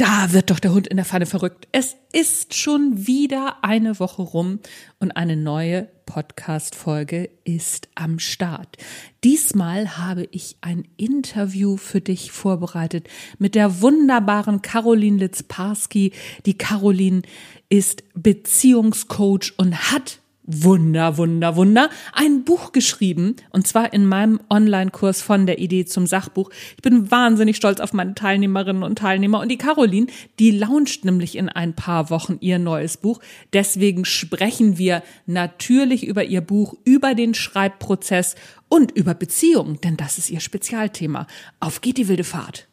Da wird doch der Hund in der Pfanne verrückt. Es ist schon wieder eine Woche rum und eine neue Podcast-Folge ist am Start. Diesmal habe ich ein Interview für dich vorbereitet mit der wunderbaren Caroline Litzparski. Die Caroline ist Beziehungscoach und hat Wunder, Wunder, Wunder, ein Buch geschrieben und zwar in meinem Online-Kurs von der Idee zum Sachbuch. Ich bin wahnsinnig stolz auf meine Teilnehmerinnen und Teilnehmer und die Caroline, die launcht nämlich in ein paar Wochen ihr neues Buch. Deswegen sprechen wir natürlich über ihr Buch, über den Schreibprozess und über Beziehungen, denn das ist ihr Spezialthema. Auf geht die wilde Fahrt.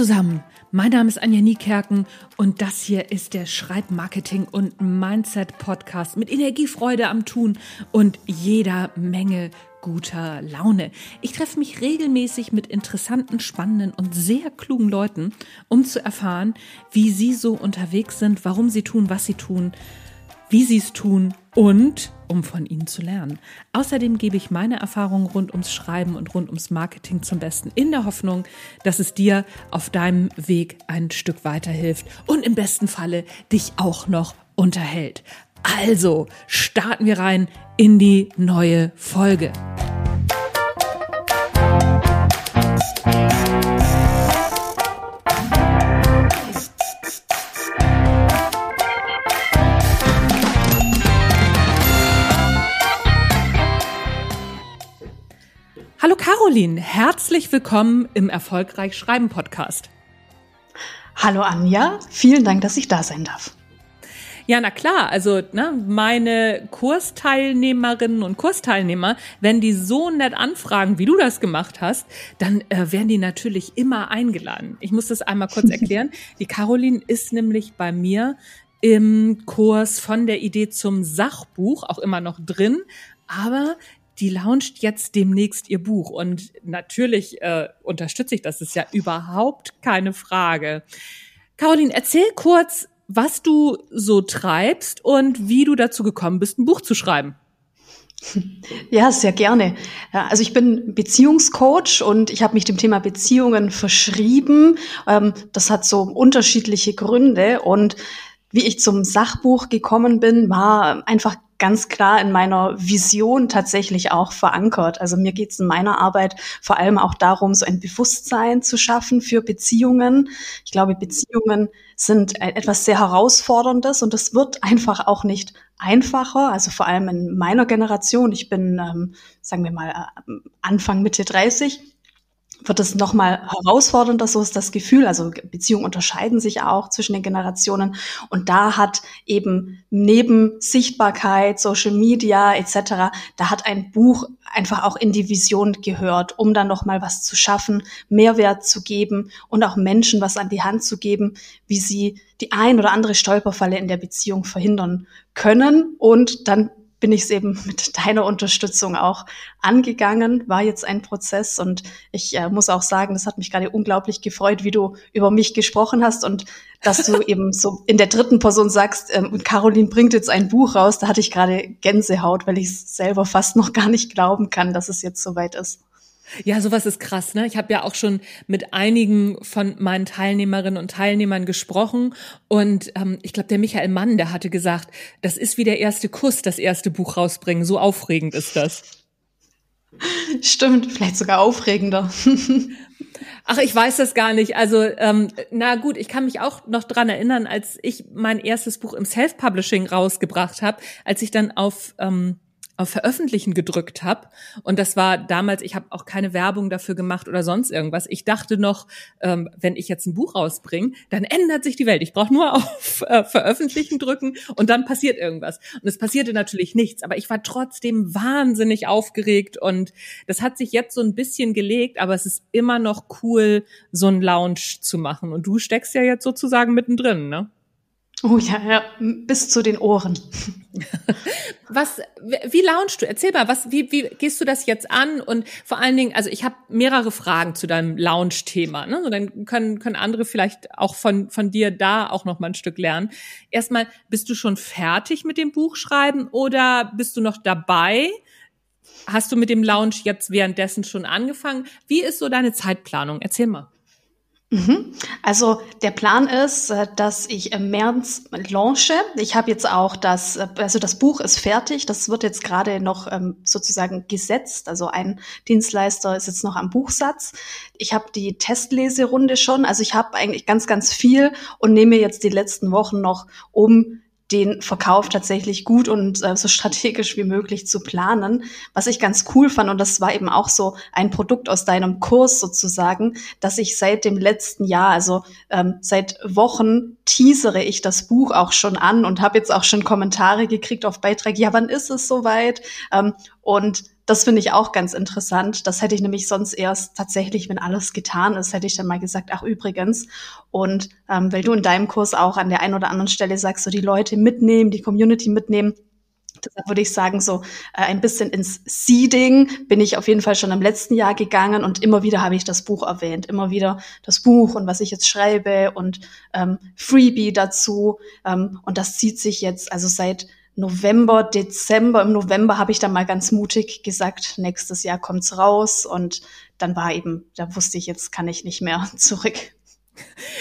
Zusammen, mein Name ist Anja Niekerken und das hier ist der Schreibmarketing und Mindset Podcast mit Energiefreude am Tun und jeder Menge guter Laune. Ich treffe mich regelmäßig mit interessanten, spannenden und sehr klugen Leuten, um zu erfahren, wie sie so unterwegs sind, warum sie tun, was sie tun, wie sie es tun und um von ihnen zu lernen. Außerdem gebe ich meine Erfahrungen rund ums Schreiben und rund ums Marketing zum Besten in der Hoffnung, dass es dir auf deinem Weg ein Stück weiterhilft und im besten Falle dich auch noch unterhält. Also starten wir rein in die neue Folge. Caroline, herzlich willkommen im Erfolgreich Schreiben Podcast. Hallo Anja, vielen Dank, dass ich da sein darf. Ja, na klar, also ne, meine Kursteilnehmerinnen und Kursteilnehmer, wenn die so nett anfragen, wie du das gemacht hast, dann äh, werden die natürlich immer eingeladen. Ich muss das einmal kurz erklären. Die Caroline ist nämlich bei mir im Kurs von der Idee zum Sachbuch auch immer noch drin, aber die launcht jetzt demnächst ihr Buch. Und natürlich äh, unterstütze ich das, das ist ja überhaupt keine Frage. Caroline, erzähl kurz, was du so treibst und wie du dazu gekommen bist, ein Buch zu schreiben. Ja, sehr gerne. Also ich bin Beziehungscoach und ich habe mich dem Thema Beziehungen verschrieben. Ähm, das hat so unterschiedliche Gründe und wie ich zum Sachbuch gekommen bin, war einfach ganz klar in meiner Vision tatsächlich auch verankert. Also mir geht es in meiner Arbeit vor allem auch darum, so ein Bewusstsein zu schaffen für Beziehungen. Ich glaube, Beziehungen sind etwas sehr Herausforderndes und es wird einfach auch nicht einfacher. Also vor allem in meiner Generation. Ich bin, ähm, sagen wir mal, äh, Anfang Mitte 30 wird es nochmal herausfordernder, so ist das Gefühl. Also Beziehungen unterscheiden sich auch zwischen den Generationen. Und da hat eben neben Sichtbarkeit, Social Media etc., da hat ein Buch einfach auch in die Vision gehört, um dann nochmal was zu schaffen, Mehrwert zu geben und auch Menschen was an die Hand zu geben, wie sie die ein oder andere Stolperfalle in der Beziehung verhindern können und dann bin ich es eben mit deiner Unterstützung auch angegangen, war jetzt ein Prozess und ich äh, muss auch sagen, das hat mich gerade unglaublich gefreut, wie du über mich gesprochen hast und dass du eben so in der dritten Person sagst, ähm, Caroline bringt jetzt ein Buch raus, da hatte ich gerade Gänsehaut, weil ich es selber fast noch gar nicht glauben kann, dass es jetzt soweit ist. Ja, sowas ist krass, ne? Ich habe ja auch schon mit einigen von meinen Teilnehmerinnen und Teilnehmern gesprochen und ähm, ich glaube, der Michael Mann, der hatte gesagt, das ist wie der erste Kuss, das erste Buch rausbringen. So aufregend ist das. Stimmt, vielleicht sogar aufregender. Ach, ich weiß das gar nicht. Also, ähm, na gut, ich kann mich auch noch dran erinnern, als ich mein erstes Buch im Self-Publishing rausgebracht habe, als ich dann auf ähm, auf Veröffentlichen gedrückt habe. Und das war damals, ich habe auch keine Werbung dafür gemacht oder sonst irgendwas. Ich dachte noch, ähm, wenn ich jetzt ein Buch rausbringe, dann ändert sich die Welt. Ich brauche nur auf äh, Veröffentlichen drücken und dann passiert irgendwas. Und es passierte natürlich nichts, aber ich war trotzdem wahnsinnig aufgeregt und das hat sich jetzt so ein bisschen gelegt, aber es ist immer noch cool, so ein Lounge zu machen. Und du steckst ja jetzt sozusagen mittendrin, ne? Oh ja, ja, bis zu den Ohren. Was, wie launchst du? Erzähl mal, was, wie, wie gehst du das jetzt an? Und vor allen Dingen, also ich habe mehrere Fragen zu deinem Launch-Thema. Ne? Und dann können, können andere vielleicht auch von, von dir da auch noch mal ein Stück lernen. Erstmal, bist du schon fertig mit dem Buchschreiben oder bist du noch dabei? Hast du mit dem Launch jetzt währenddessen schon angefangen? Wie ist so deine Zeitplanung? Erzähl mal. Mhm. Also der Plan ist, äh, dass ich im März launche. Ich habe jetzt auch das, äh, also das Buch ist fertig. Das wird jetzt gerade noch ähm, sozusagen gesetzt. Also ein Dienstleister ist jetzt noch am Buchsatz. Ich habe die Testleserunde schon. Also ich habe eigentlich ganz, ganz viel und nehme jetzt die letzten Wochen noch, um den Verkauf tatsächlich gut und äh, so strategisch wie möglich zu planen. Was ich ganz cool fand, und das war eben auch so ein Produkt aus deinem Kurs sozusagen, dass ich seit dem letzten Jahr, also ähm, seit Wochen, teasere ich das Buch auch schon an und habe jetzt auch schon Kommentare gekriegt auf Beiträge, ja, wann ist es soweit? Ähm, und das finde ich auch ganz interessant. Das hätte ich nämlich sonst erst tatsächlich, wenn alles getan ist, hätte ich dann mal gesagt, ach übrigens. Und ähm, weil du in deinem Kurs auch an der einen oder anderen Stelle sagst, so die Leute mitnehmen, die Community mitnehmen, Deshalb würde ich sagen, so äh, ein bisschen ins Seeding bin ich auf jeden Fall schon im letzten Jahr gegangen und immer wieder habe ich das Buch erwähnt. Immer wieder das Buch und was ich jetzt schreibe und ähm, Freebie dazu. Ähm, und das zieht sich jetzt, also seit November, Dezember. Im November habe ich dann mal ganz mutig gesagt, nächstes Jahr kommt's raus und dann war eben, da wusste ich, jetzt kann ich nicht mehr zurück.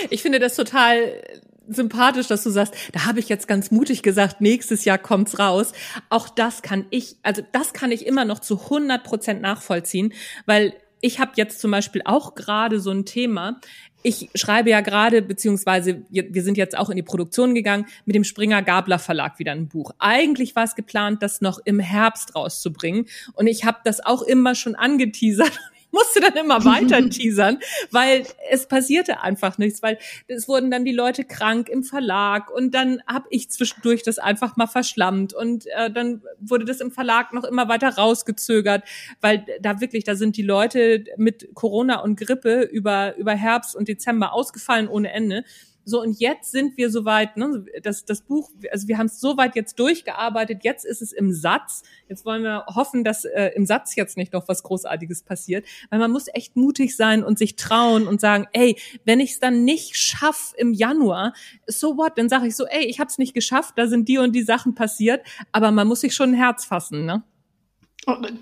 Ich finde das total sympathisch, dass du sagst, da habe ich jetzt ganz mutig gesagt, nächstes Jahr kommt's raus. Auch das kann ich, also das kann ich immer noch zu 100 Prozent nachvollziehen, weil ich habe jetzt zum Beispiel auch gerade so ein Thema ich schreibe ja gerade, beziehungsweise wir sind jetzt auch in die Produktion gegangen, mit dem Springer Gabler Verlag wieder ein Buch. Eigentlich war es geplant, das noch im Herbst rauszubringen. Und ich habe das auch immer schon angeteasert musste dann immer weiter teasern, weil es passierte einfach nichts, weil es wurden dann die Leute krank im Verlag und dann habe ich zwischendurch das einfach mal verschlammt und äh, dann wurde das im Verlag noch immer weiter rausgezögert, weil da wirklich, da sind die Leute mit Corona und Grippe über, über Herbst und Dezember ausgefallen ohne Ende. So, und jetzt sind wir soweit, ne, das, das Buch, also wir haben es soweit jetzt durchgearbeitet, jetzt ist es im Satz. Jetzt wollen wir hoffen, dass äh, im Satz jetzt nicht noch was Großartiges passiert. Weil man muss echt mutig sein und sich trauen und sagen, ey, wenn ich es dann nicht schaff im Januar, so what? Dann sage ich so, ey, ich habe es nicht geschafft, da sind die und die Sachen passiert, aber man muss sich schon ein Herz fassen, ne?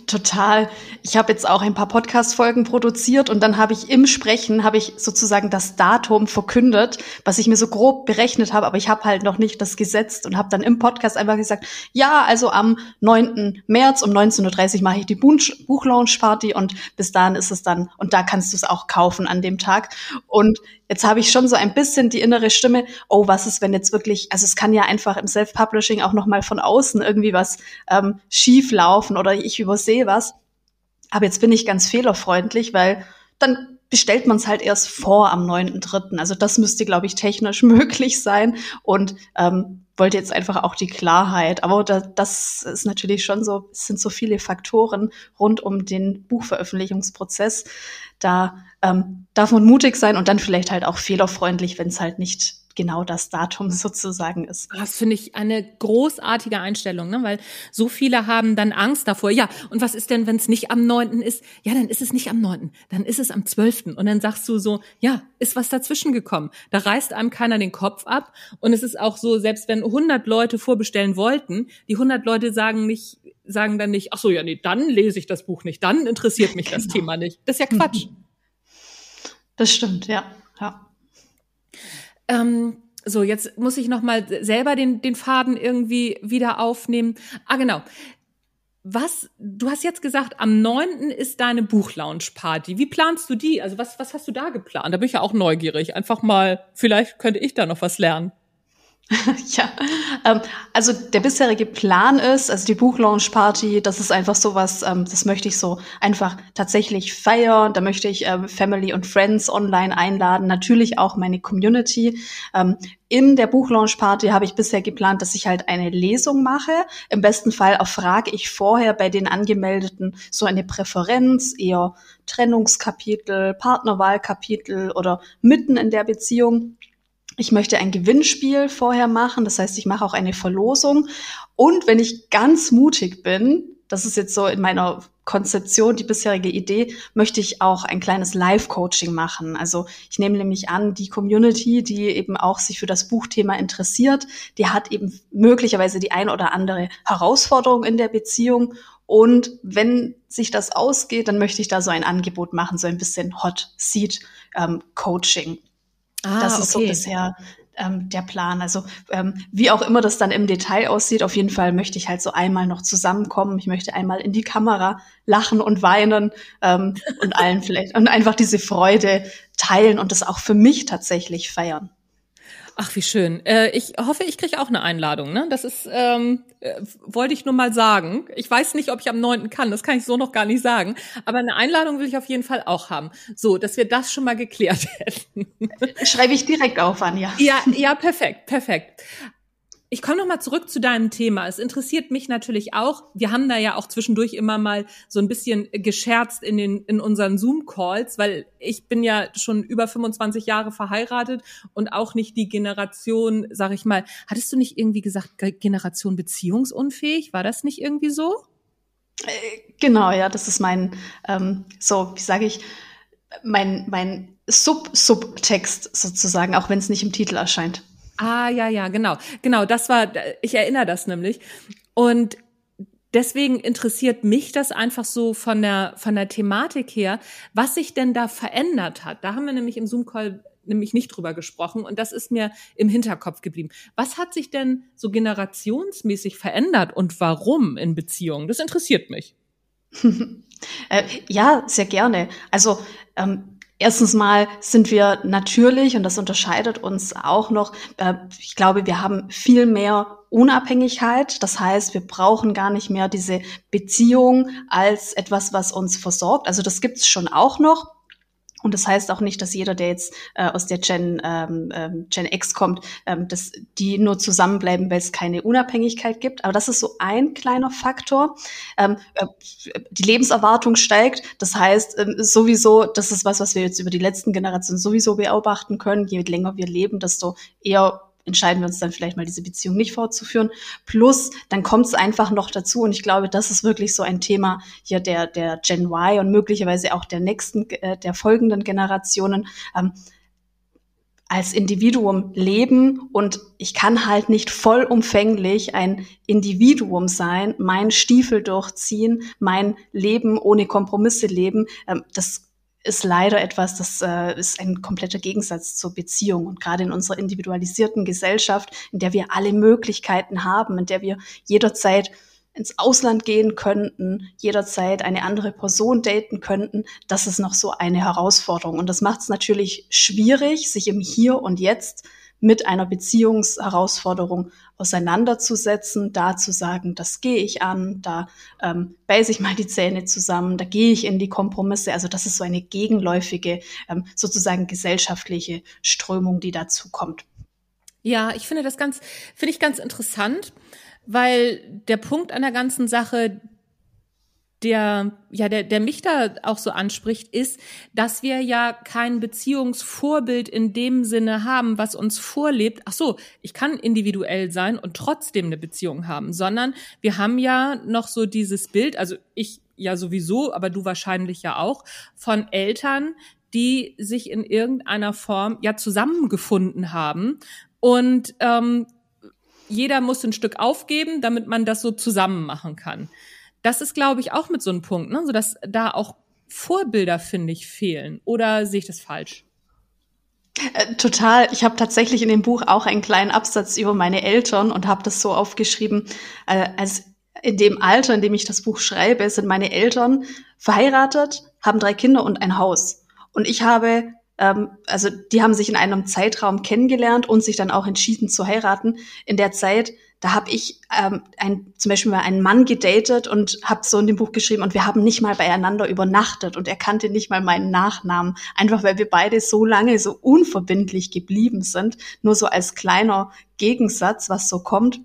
Total. Ich habe jetzt auch ein paar Podcast-Folgen produziert und dann habe ich im Sprechen, habe ich sozusagen das Datum verkündet, was ich mir so grob berechnet habe, aber ich habe halt noch nicht das gesetzt und habe dann im Podcast einfach gesagt, ja, also am 9. März um 19.30 Uhr mache ich die Buchlaunch-Party und bis dahin ist es dann, und da kannst du es auch kaufen an dem Tag. Und Jetzt habe ich schon so ein bisschen die innere Stimme, oh, was ist, wenn jetzt wirklich, also es kann ja einfach im Self-Publishing auch nochmal von außen irgendwie was ähm, schief laufen oder ich übersehe was. Aber jetzt bin ich ganz fehlerfreundlich, weil dann bestellt man es halt erst vor am 9.3. Also das müsste, glaube ich, technisch möglich sein und ähm, wollte jetzt einfach auch die Klarheit. Aber da, das ist natürlich schon so, es sind so viele Faktoren rund um den Buchveröffentlichungsprozess. Da ähm, darf man mutig sein und dann vielleicht halt auch fehlerfreundlich, wenn es halt nicht genau das Datum sozusagen ist. Das finde ich eine großartige Einstellung, ne? weil so viele haben dann Angst davor. Ja, und was ist denn, wenn es nicht am 9. ist? Ja, dann ist es nicht am 9., dann ist es am 12. Und dann sagst du so, ja, ist was dazwischen gekommen. Da reißt einem keiner den Kopf ab. Und es ist auch so, selbst wenn 100 Leute vorbestellen wollten, die 100 Leute sagen nicht, sagen dann nicht, ach so, ja, nee, dann lese ich das Buch nicht, dann interessiert mich genau. das Thema nicht. Das ist ja Quatsch. Das stimmt, ja, ja. Ähm, so, jetzt muss ich noch mal selber den, den Faden irgendwie wieder aufnehmen. Ah, genau. Was, du hast jetzt gesagt, am 9. ist deine Buchlaunch-Party. Wie planst du die? Also was, was hast du da geplant? Da bin ich ja auch neugierig. Einfach mal, vielleicht könnte ich da noch was lernen. ja, ähm, also der bisherige Plan ist, also die Buchlaunch-Party, das ist einfach sowas, ähm, das möchte ich so einfach tatsächlich feiern. Da möchte ich ähm, Family und Friends online einladen, natürlich auch meine Community. Ähm, in der Buchlaunch-Party habe ich bisher geplant, dass ich halt eine Lesung mache. Im besten Fall erfrage ich vorher bei den Angemeldeten so eine Präferenz, eher Trennungskapitel, Partnerwahlkapitel oder mitten in der Beziehung Ich möchte ein Gewinnspiel vorher machen, das heißt, ich mache auch eine Verlosung. Und wenn ich ganz mutig bin, das ist jetzt so in meiner Konzeption, die bisherige Idee, möchte ich auch ein kleines Live-Coaching machen. Also ich nehme nämlich an, die Community, die eben auch sich für das Buchthema interessiert, die hat eben möglicherweise die ein oder andere Herausforderung in der Beziehung. Und wenn sich das ausgeht, dann möchte ich da so ein Angebot machen, so ein bisschen Hot Seat ähm, Coaching. Ah, das ist okay. so bisher ähm, der Plan. Also ähm, wie auch immer das dann im Detail aussieht, auf jeden Fall möchte ich halt so einmal noch zusammenkommen. Ich möchte einmal in die Kamera lachen und weinen ähm, und allen vielleicht und einfach diese Freude teilen und das auch für mich tatsächlich feiern. Ach, wie schön. Äh, ich hoffe, ich kriege auch eine Einladung. Ne? Das ist, ähm, äh, wollte ich nur mal sagen. Ich weiß nicht, ob ich am 9. kann, das kann ich so noch gar nicht sagen. Aber eine Einladung will ich auf jeden Fall auch haben. So, dass wir das schon mal geklärt hätten. Schreibe ich direkt auf, Anja. Ja, ja, perfekt, perfekt. Ich komme noch mal zurück zu deinem Thema. Es interessiert mich natürlich auch. Wir haben da ja auch zwischendurch immer mal so ein bisschen gescherzt in den in unseren Zoom Calls, weil ich bin ja schon über 25 Jahre verheiratet und auch nicht die Generation, sag ich mal. Hattest du nicht irgendwie gesagt Generation beziehungsunfähig? War das nicht irgendwie so? Äh, genau, ja, das ist mein ähm, so, wie sage ich, mein mein Sub-Subtext sozusagen, auch wenn es nicht im Titel erscheint. Ah, ja, ja, genau. Genau, das war, ich erinnere das nämlich. Und deswegen interessiert mich das einfach so von der, von der Thematik her, was sich denn da verändert hat. Da haben wir nämlich im Zoom-Call nämlich nicht drüber gesprochen und das ist mir im Hinterkopf geblieben. Was hat sich denn so generationsmäßig verändert und warum in Beziehungen? Das interessiert mich. äh, ja, sehr gerne. Also ähm, Erstens mal sind wir natürlich, und das unterscheidet uns auch noch, äh, ich glaube, wir haben viel mehr Unabhängigkeit. Das heißt, wir brauchen gar nicht mehr diese Beziehung als etwas, was uns versorgt. Also das gibt es schon auch noch. Und das heißt auch nicht, dass jeder, der jetzt äh, aus der Gen, ähm, ähm, Gen X kommt, ähm, dass die nur zusammenbleiben, weil es keine Unabhängigkeit gibt. Aber das ist so ein kleiner Faktor. Ähm, äh, die Lebenserwartung steigt. Das heißt ähm, sowieso, das ist was, was wir jetzt über die letzten Generationen sowieso beobachten können. Je länger wir leben, desto eher entscheiden wir uns dann vielleicht mal diese Beziehung nicht fortzuführen. Plus, dann kommt es einfach noch dazu und ich glaube, das ist wirklich so ein Thema hier der, der Gen Y und möglicherweise auch der nächsten, äh, der folgenden Generationen. Ähm, als Individuum leben und ich kann halt nicht vollumfänglich ein Individuum sein, mein Stiefel durchziehen, mein Leben ohne Kompromisse leben. Ähm, das ist leider etwas, das äh, ist ein kompletter Gegensatz zur Beziehung. Und gerade in unserer individualisierten Gesellschaft, in der wir alle Möglichkeiten haben, in der wir jederzeit ins Ausland gehen könnten, jederzeit eine andere Person daten könnten, das ist noch so eine Herausforderung. Und das macht es natürlich schwierig, sich im Hier und Jetzt mit einer Beziehungsherausforderung auseinanderzusetzen, da zu sagen, das gehe ich an, da ähm, beiße ich mal die Zähne zusammen, da gehe ich in die Kompromisse. Also das ist so eine gegenläufige, ähm, sozusagen gesellschaftliche Strömung, die dazu kommt. Ja, ich finde das ganz, finde ich ganz interessant, weil der Punkt an der ganzen Sache, der, ja, der, der mich da auch so anspricht, ist, dass wir ja kein Beziehungsvorbild in dem Sinne haben, was uns vorlebt. Ach so, ich kann individuell sein und trotzdem eine Beziehung haben, sondern wir haben ja noch so dieses Bild, also ich ja sowieso, aber du wahrscheinlich ja auch, von Eltern, die sich in irgendeiner Form ja zusammengefunden haben und ähm, jeder muss ein Stück aufgeben, damit man das so zusammen machen kann das ist, glaube ich, auch mit so einem Punkt, ne? so dass da auch Vorbilder, finde ich, fehlen. Oder sehe ich das falsch? Äh, total. Ich habe tatsächlich in dem Buch auch einen kleinen Absatz über meine Eltern und habe das so aufgeschrieben, äh, als in dem Alter, in dem ich das Buch schreibe, sind meine Eltern verheiratet, haben drei Kinder und ein Haus. Und ich habe, ähm, also die haben sich in einem Zeitraum kennengelernt und sich dann auch entschieden zu heiraten. In der Zeit da habe ich ähm, ein, zum Beispiel mal einen Mann gedatet und habe so in dem Buch geschrieben und wir haben nicht mal beieinander übernachtet und er kannte nicht mal meinen Nachnamen, einfach weil wir beide so lange so unverbindlich geblieben sind, nur so als kleiner Gegensatz, was so kommt.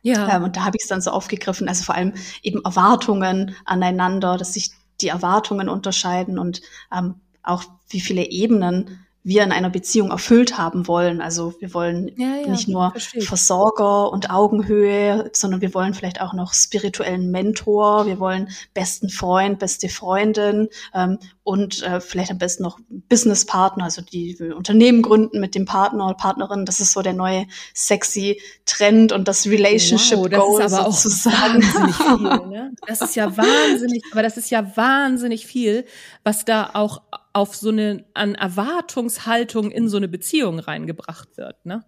Ja. Ähm, und da habe ich es dann so aufgegriffen, also vor allem eben Erwartungen aneinander, dass sich die Erwartungen unterscheiden und ähm, auch wie viele Ebenen wir in einer Beziehung erfüllt haben wollen. Also wir wollen ja, ja, nicht nur Versorger und Augenhöhe, sondern wir wollen vielleicht auch noch spirituellen Mentor, wir wollen besten Freund, beste Freundin ähm, und äh, vielleicht am besten noch Businesspartner, also die Unternehmen gründen mit dem Partner oder Partnerin. Das ist so der neue sexy Trend und das Relationship wow, das Goal ist aber sozusagen. Auch wahnsinnig viel, ne? Das ist ja wahnsinnig, aber das ist ja wahnsinnig viel, was da auch auf so eine an Erwartungshaltung in so eine Beziehung reingebracht wird, ne?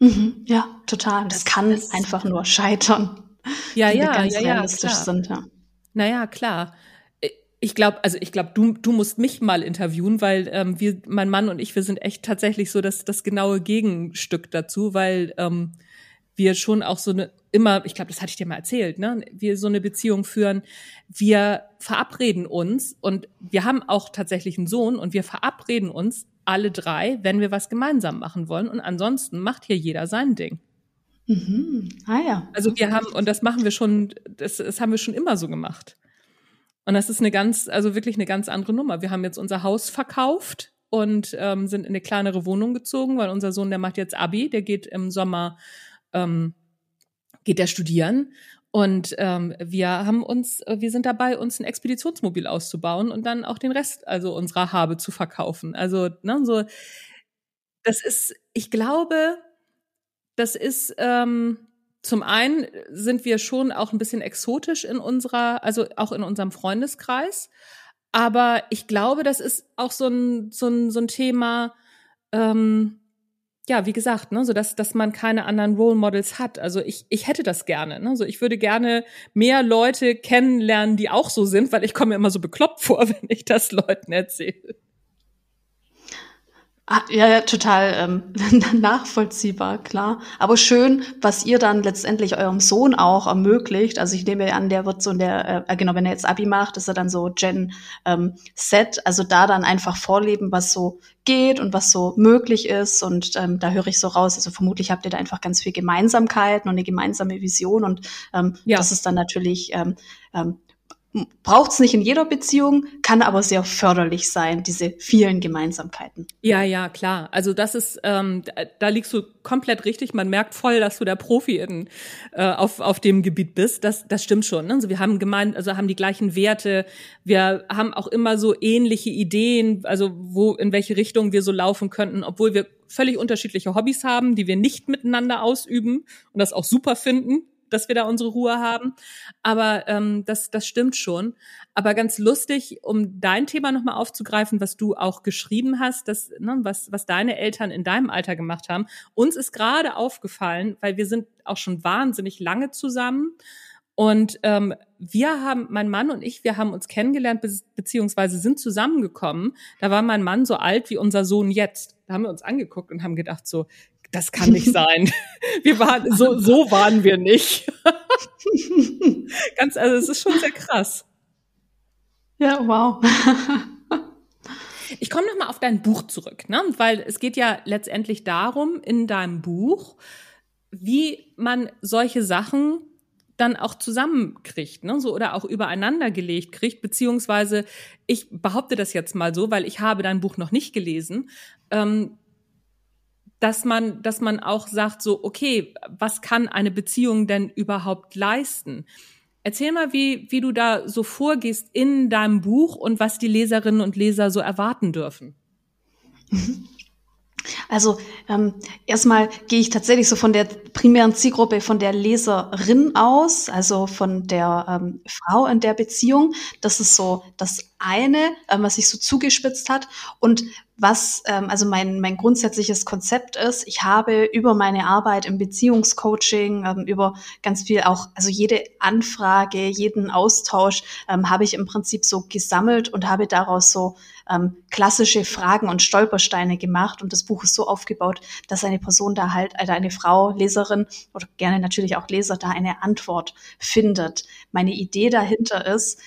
Mhm, ja, total. Das, das kann das einfach nur scheitern. Ja, ja, ganz ja, realistisch ja, sind, ja. Naja, klar. Ich glaube, also ich glaube, du, du musst mich mal interviewen, weil ähm, wir, mein Mann und ich, wir sind echt tatsächlich so das, das genaue Gegenstück dazu, weil ähm, wir schon auch so eine immer, ich glaube, das hatte ich dir mal erzählt, ne, wir so eine Beziehung führen. Wir verabreden uns und wir haben auch tatsächlich einen Sohn und wir verabreden uns alle drei, wenn wir was gemeinsam machen wollen und ansonsten macht hier jeder sein Ding. Mhm. Ah ja. Also wir haben und das machen wir schon, das, das haben wir schon immer so gemacht. Und das ist eine ganz, also wirklich eine ganz andere Nummer. Wir haben jetzt unser Haus verkauft und ähm, sind in eine kleinere Wohnung gezogen, weil unser Sohn, der macht jetzt Abi, der geht im Sommer ähm, geht er studieren. Und ähm, wir haben uns, wir sind dabei, uns ein Expeditionsmobil auszubauen und dann auch den Rest, also unserer Habe zu verkaufen. Also, ne, so, das ist, ich glaube, das ist ähm, zum einen sind wir schon auch ein bisschen exotisch in unserer, also auch in unserem Freundeskreis. Aber ich glaube, das ist auch so ein, so ein, so ein Thema, ähm, ja, wie gesagt, ne, so dass, dass man keine anderen Role Models hat. Also ich, ich hätte das gerne. Ne? So ich würde gerne mehr Leute kennenlernen, die auch so sind, weil ich komme mir immer so bekloppt vor, wenn ich das Leuten erzähle. Ah, ja, ja, total ähm, nachvollziehbar, klar. Aber schön, was ihr dann letztendlich eurem Sohn auch ermöglicht. Also ich nehme an, der wird so in der, äh, genau, wenn er jetzt Abi macht, ist er dann so Gen ähm, Set. Also da dann einfach vorleben, was so geht und was so möglich ist. Und ähm, da höre ich so raus. Also vermutlich habt ihr da einfach ganz viel Gemeinsamkeiten und eine gemeinsame Vision. Und ähm, ja. das ist dann natürlich ähm, ähm, braucht es nicht in jeder Beziehung, kann aber sehr förderlich sein, diese vielen Gemeinsamkeiten. Ja, ja, klar. Also das ist, ähm, da liegst du komplett richtig. Man merkt voll, dass du der Profi in, äh, auf, auf dem Gebiet bist. Das, das stimmt schon. Ne? Also wir haben gemeint, also haben die gleichen Werte. Wir haben auch immer so ähnliche Ideen, also wo, in welche Richtung wir so laufen könnten, obwohl wir völlig unterschiedliche Hobbys haben, die wir nicht miteinander ausüben und das auch super finden dass wir da unsere Ruhe haben. Aber ähm, das, das stimmt schon. Aber ganz lustig, um dein Thema nochmal aufzugreifen, was du auch geschrieben hast, dass, ne, was, was deine Eltern in deinem Alter gemacht haben. Uns ist gerade aufgefallen, weil wir sind auch schon wahnsinnig lange zusammen. Und ähm, wir haben, mein Mann und ich, wir haben uns kennengelernt, be beziehungsweise sind zusammengekommen. Da war mein Mann so alt wie unser Sohn jetzt. Da haben wir uns angeguckt und haben gedacht so, das kann nicht sein. Wir waren, so, so waren wir nicht. Ganz, also es ist schon sehr krass. Ja, wow. Ich komme nochmal auf dein Buch zurück, ne? weil es geht ja letztendlich darum, in deinem Buch, wie man solche Sachen dann auch zusammenkriegt, ne? so oder auch übereinander gelegt kriegt, beziehungsweise ich behaupte das jetzt mal so, weil ich habe dein Buch noch nicht gelesen. Ähm, dass man, dass man auch sagt, so, okay, was kann eine Beziehung denn überhaupt leisten? Erzähl mal, wie, wie du da so vorgehst in deinem Buch und was die Leserinnen und Leser so erwarten dürfen. Also ähm, erstmal gehe ich tatsächlich so von der primären Zielgruppe von der Leserin aus, also von der ähm, Frau in der Beziehung. Das ist so das eine, ähm, was sich so zugespitzt hat. Und was ähm, also mein, mein grundsätzliches Konzept ist, ich habe über meine Arbeit im Beziehungscoaching, ähm, über ganz viel auch, also jede Anfrage, jeden Austausch ähm, habe ich im Prinzip so gesammelt und habe daraus so ähm, klassische Fragen und Stolpersteine gemacht. Und das Buch ist so aufgebaut, dass eine Person da halt, also eine Frau, Leserin oder gerne natürlich auch Leser, da eine Antwort findet. Meine Idee dahinter ist,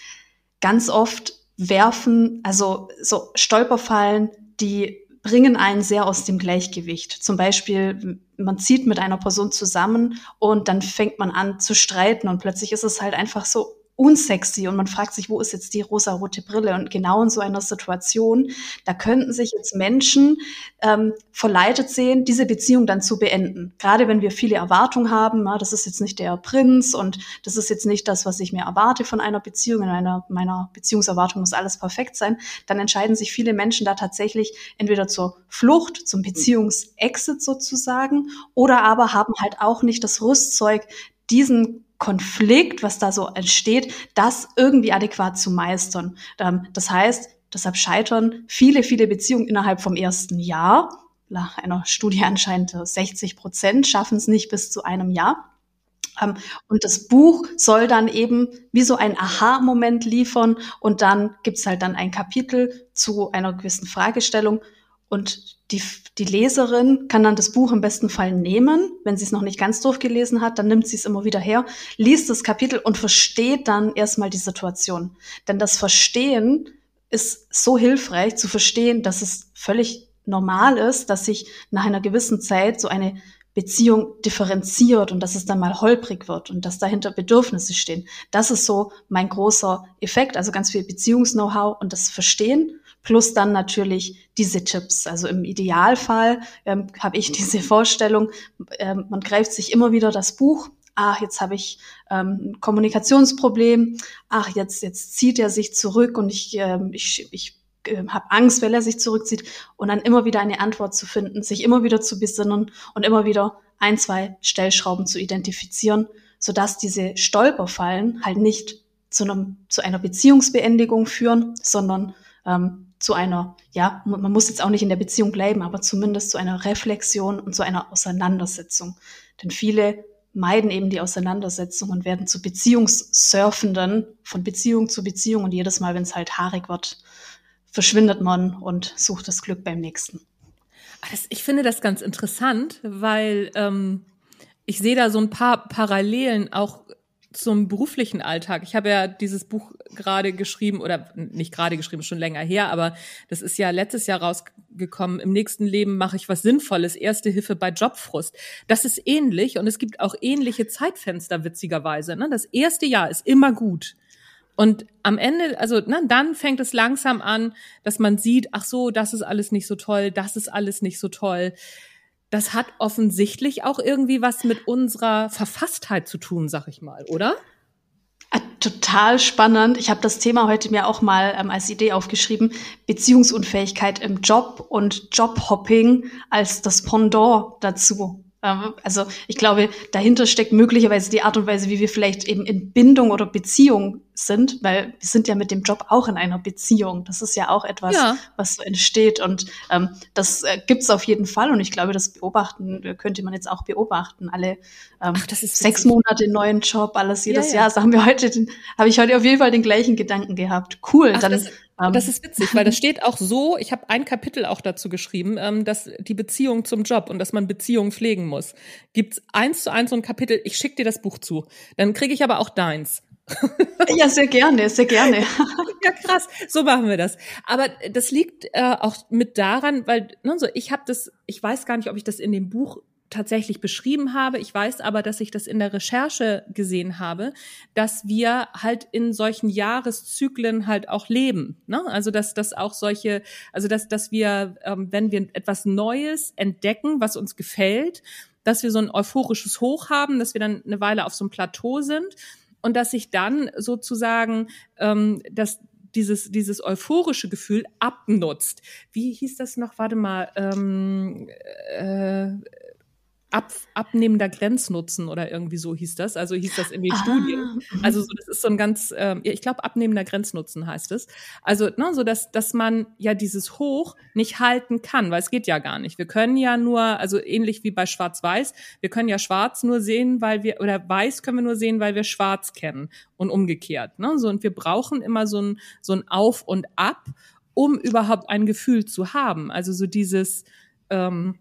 ganz oft werfen, also so Stolperfallen, die bringen einen sehr aus dem Gleichgewicht. Zum Beispiel, man zieht mit einer Person zusammen und dann fängt man an zu streiten und plötzlich ist es halt einfach so unsexy und man fragt sich, wo ist jetzt die rosa-rote Brille? Und genau in so einer Situation, da könnten sich jetzt Menschen ähm, verleitet sehen, diese Beziehung dann zu beenden. Gerade wenn wir viele Erwartungen haben, na, das ist jetzt nicht der Prinz und das ist jetzt nicht das, was ich mir erwarte von einer Beziehung. In einer meiner Beziehungserwartung muss alles perfekt sein. Dann entscheiden sich viele Menschen da tatsächlich entweder zur Flucht, zum Beziehungsexit sozusagen, oder aber haben halt auch nicht das Rüstzeug, diesen Konflikt, was da so entsteht, das irgendwie adäquat zu meistern. Ähm, das heißt, deshalb scheitern viele, viele Beziehungen innerhalb vom ersten Jahr. Nach einer Studie anscheinend 60 Prozent schaffen es nicht bis zu einem Jahr. Ähm, und das Buch soll dann eben wie so ein Aha-Moment liefern und dann gibt's halt dann ein Kapitel zu einer gewissen Fragestellung und die, die Leserin kann dann das Buch im besten Fall nehmen, wenn sie es noch nicht ganz durchgelesen hat, dann nimmt sie es immer wieder her, liest das Kapitel und versteht dann erstmal die Situation. Denn das Verstehen ist so hilfreich zu verstehen, dass es völlig normal ist, dass sich nach einer gewissen Zeit so eine Beziehung differenziert und dass es dann mal holprig wird und dass dahinter Bedürfnisse stehen. Das ist so mein großer Effekt, also ganz viel Beziehungs-Know-how und das Verstehen plus dann natürlich diese Tipps. Also im Idealfall ähm, habe ich diese Vorstellung, ähm, man greift sich immer wieder das Buch. Ach, jetzt habe ich ähm, ein Kommunikationsproblem. Ach, jetzt jetzt zieht er sich zurück und ich ähm, ich, ich äh, habe Angst, weil er sich zurückzieht und dann immer wieder eine Antwort zu finden, sich immer wieder zu besinnen und immer wieder ein, zwei Stellschrauben zu identifizieren, sodass diese Stolperfallen halt nicht zu, einem, zu einer Beziehungsbeendigung führen, sondern ähm, zu einer, ja, man muss jetzt auch nicht in der Beziehung bleiben, aber zumindest zu einer Reflexion und zu einer Auseinandersetzung. Denn viele meiden eben die Auseinandersetzung und werden zu Beziehungssurfenden von Beziehung zu Beziehung und jedes Mal, wenn es halt haarig wird, verschwindet man und sucht das Glück beim nächsten. Ah, ich finde das ganz interessant, weil ähm, ich sehe da so ein paar Parallelen auch zum beruflichen Alltag. Ich habe ja dieses Buch gerade geschrieben oder nicht gerade geschrieben, schon länger her, aber das ist ja letztes Jahr rausgekommen. Im nächsten Leben mache ich was Sinnvolles. Erste Hilfe bei Jobfrust. Das ist ähnlich und es gibt auch ähnliche Zeitfenster witzigerweise. Ne? Das erste Jahr ist immer gut. Und am Ende, also ne, dann fängt es langsam an, dass man sieht, ach so, das ist alles nicht so toll, das ist alles nicht so toll das hat offensichtlich auch irgendwie was mit unserer Verfasstheit zu tun, sag ich mal, oder? Ah, total spannend. Ich habe das Thema heute mir auch mal ähm, als Idee aufgeschrieben. Beziehungsunfähigkeit im Job und Jobhopping als das Pendant dazu. Ähm, also ich glaube, dahinter steckt möglicherweise die Art und Weise, wie wir vielleicht eben in Bindung oder Beziehung sind, weil wir sind ja mit dem Job auch in einer Beziehung. Das ist ja auch etwas, ja. was so entsteht und ähm, das äh, gibt's auf jeden Fall und ich glaube, das beobachten äh, könnte man jetzt auch beobachten. Alle ähm, Ach, das ist sechs Monate neuen Job, alles jedes ja, ja. Jahr. So haben wir heute, habe ich heute auf jeden Fall den gleichen Gedanken gehabt. Cool, Ach, dann das ähm, das ist witzig, weil das steht auch so, ich habe ein Kapitel auch dazu geschrieben, ähm, dass die Beziehung zum Job und dass man Beziehungen pflegen muss. Gibt's eins zu eins so ein Kapitel, ich schicke dir das Buch zu. Dann kriege ich aber auch deins. ja, sehr gerne, sehr gerne. ja, krass. So machen wir das. Aber das liegt äh, auch mit daran, weil ne, so ich habe das, ich weiß gar nicht, ob ich das in dem Buch tatsächlich beschrieben habe. Ich weiß aber, dass ich das in der Recherche gesehen habe, dass wir halt in solchen Jahreszyklen halt auch leben. Ne? Also dass das auch solche, also dass dass wir, ähm, wenn wir etwas Neues entdecken, was uns gefällt, dass wir so ein euphorisches Hoch haben, dass wir dann eine Weile auf so einem Plateau sind und dass sich dann sozusagen ähm, dass dieses, dieses euphorische Gefühl abnutzt. Wie hieß das noch? Warte mal. Ähm, äh, ab, abnehmender Grenznutzen oder irgendwie so hieß das. Also hieß das in den ah, Studien. Also so, das ist so ein ganz, ähm, ich glaube, abnehmender Grenznutzen heißt es. Also ne, so, dass, dass man ja dieses Hoch nicht halten kann, weil es geht ja gar nicht. Wir können ja nur, also ähnlich wie bei Schwarz-Weiß, wir können ja Schwarz nur sehen, weil wir, oder Weiß können wir nur sehen, weil wir Schwarz kennen und umgekehrt. Ne? So, und wir brauchen immer so ein, so ein Auf und Ab, um überhaupt ein Gefühl zu haben. Also so dieses, ähm,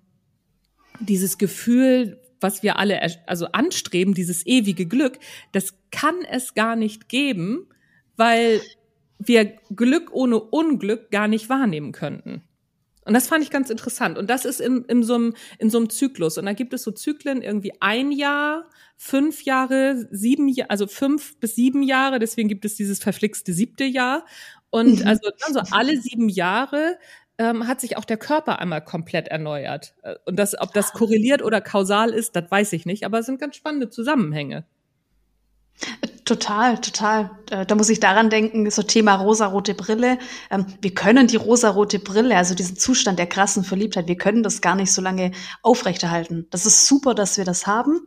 dieses Gefühl, was wir alle also anstreben, dieses ewige Glück, das kann es gar nicht geben, weil wir Glück ohne Unglück gar nicht wahrnehmen könnten. Und das fand ich ganz interessant. Und das ist in, in, so einem, in so einem Zyklus. Und da gibt es so Zyklen irgendwie ein Jahr, fünf Jahre, sieben Jahre, also fünf bis sieben Jahre. Deswegen gibt es dieses verflixte siebte Jahr. Und mhm. also, also alle sieben Jahre ähm, hat sich auch der Körper einmal komplett erneuert. Äh, und das, ob das korreliert oder kausal ist, das weiß ich nicht. Aber es sind ganz spannende Zusammenhänge. Total, total. Äh, da muss ich daran denken, so Thema rosarote Brille. Ähm, wir können die rosarote Brille, also diesen Zustand der krassen Verliebtheit, wir können das gar nicht so lange aufrechterhalten. Das ist super, dass wir das haben.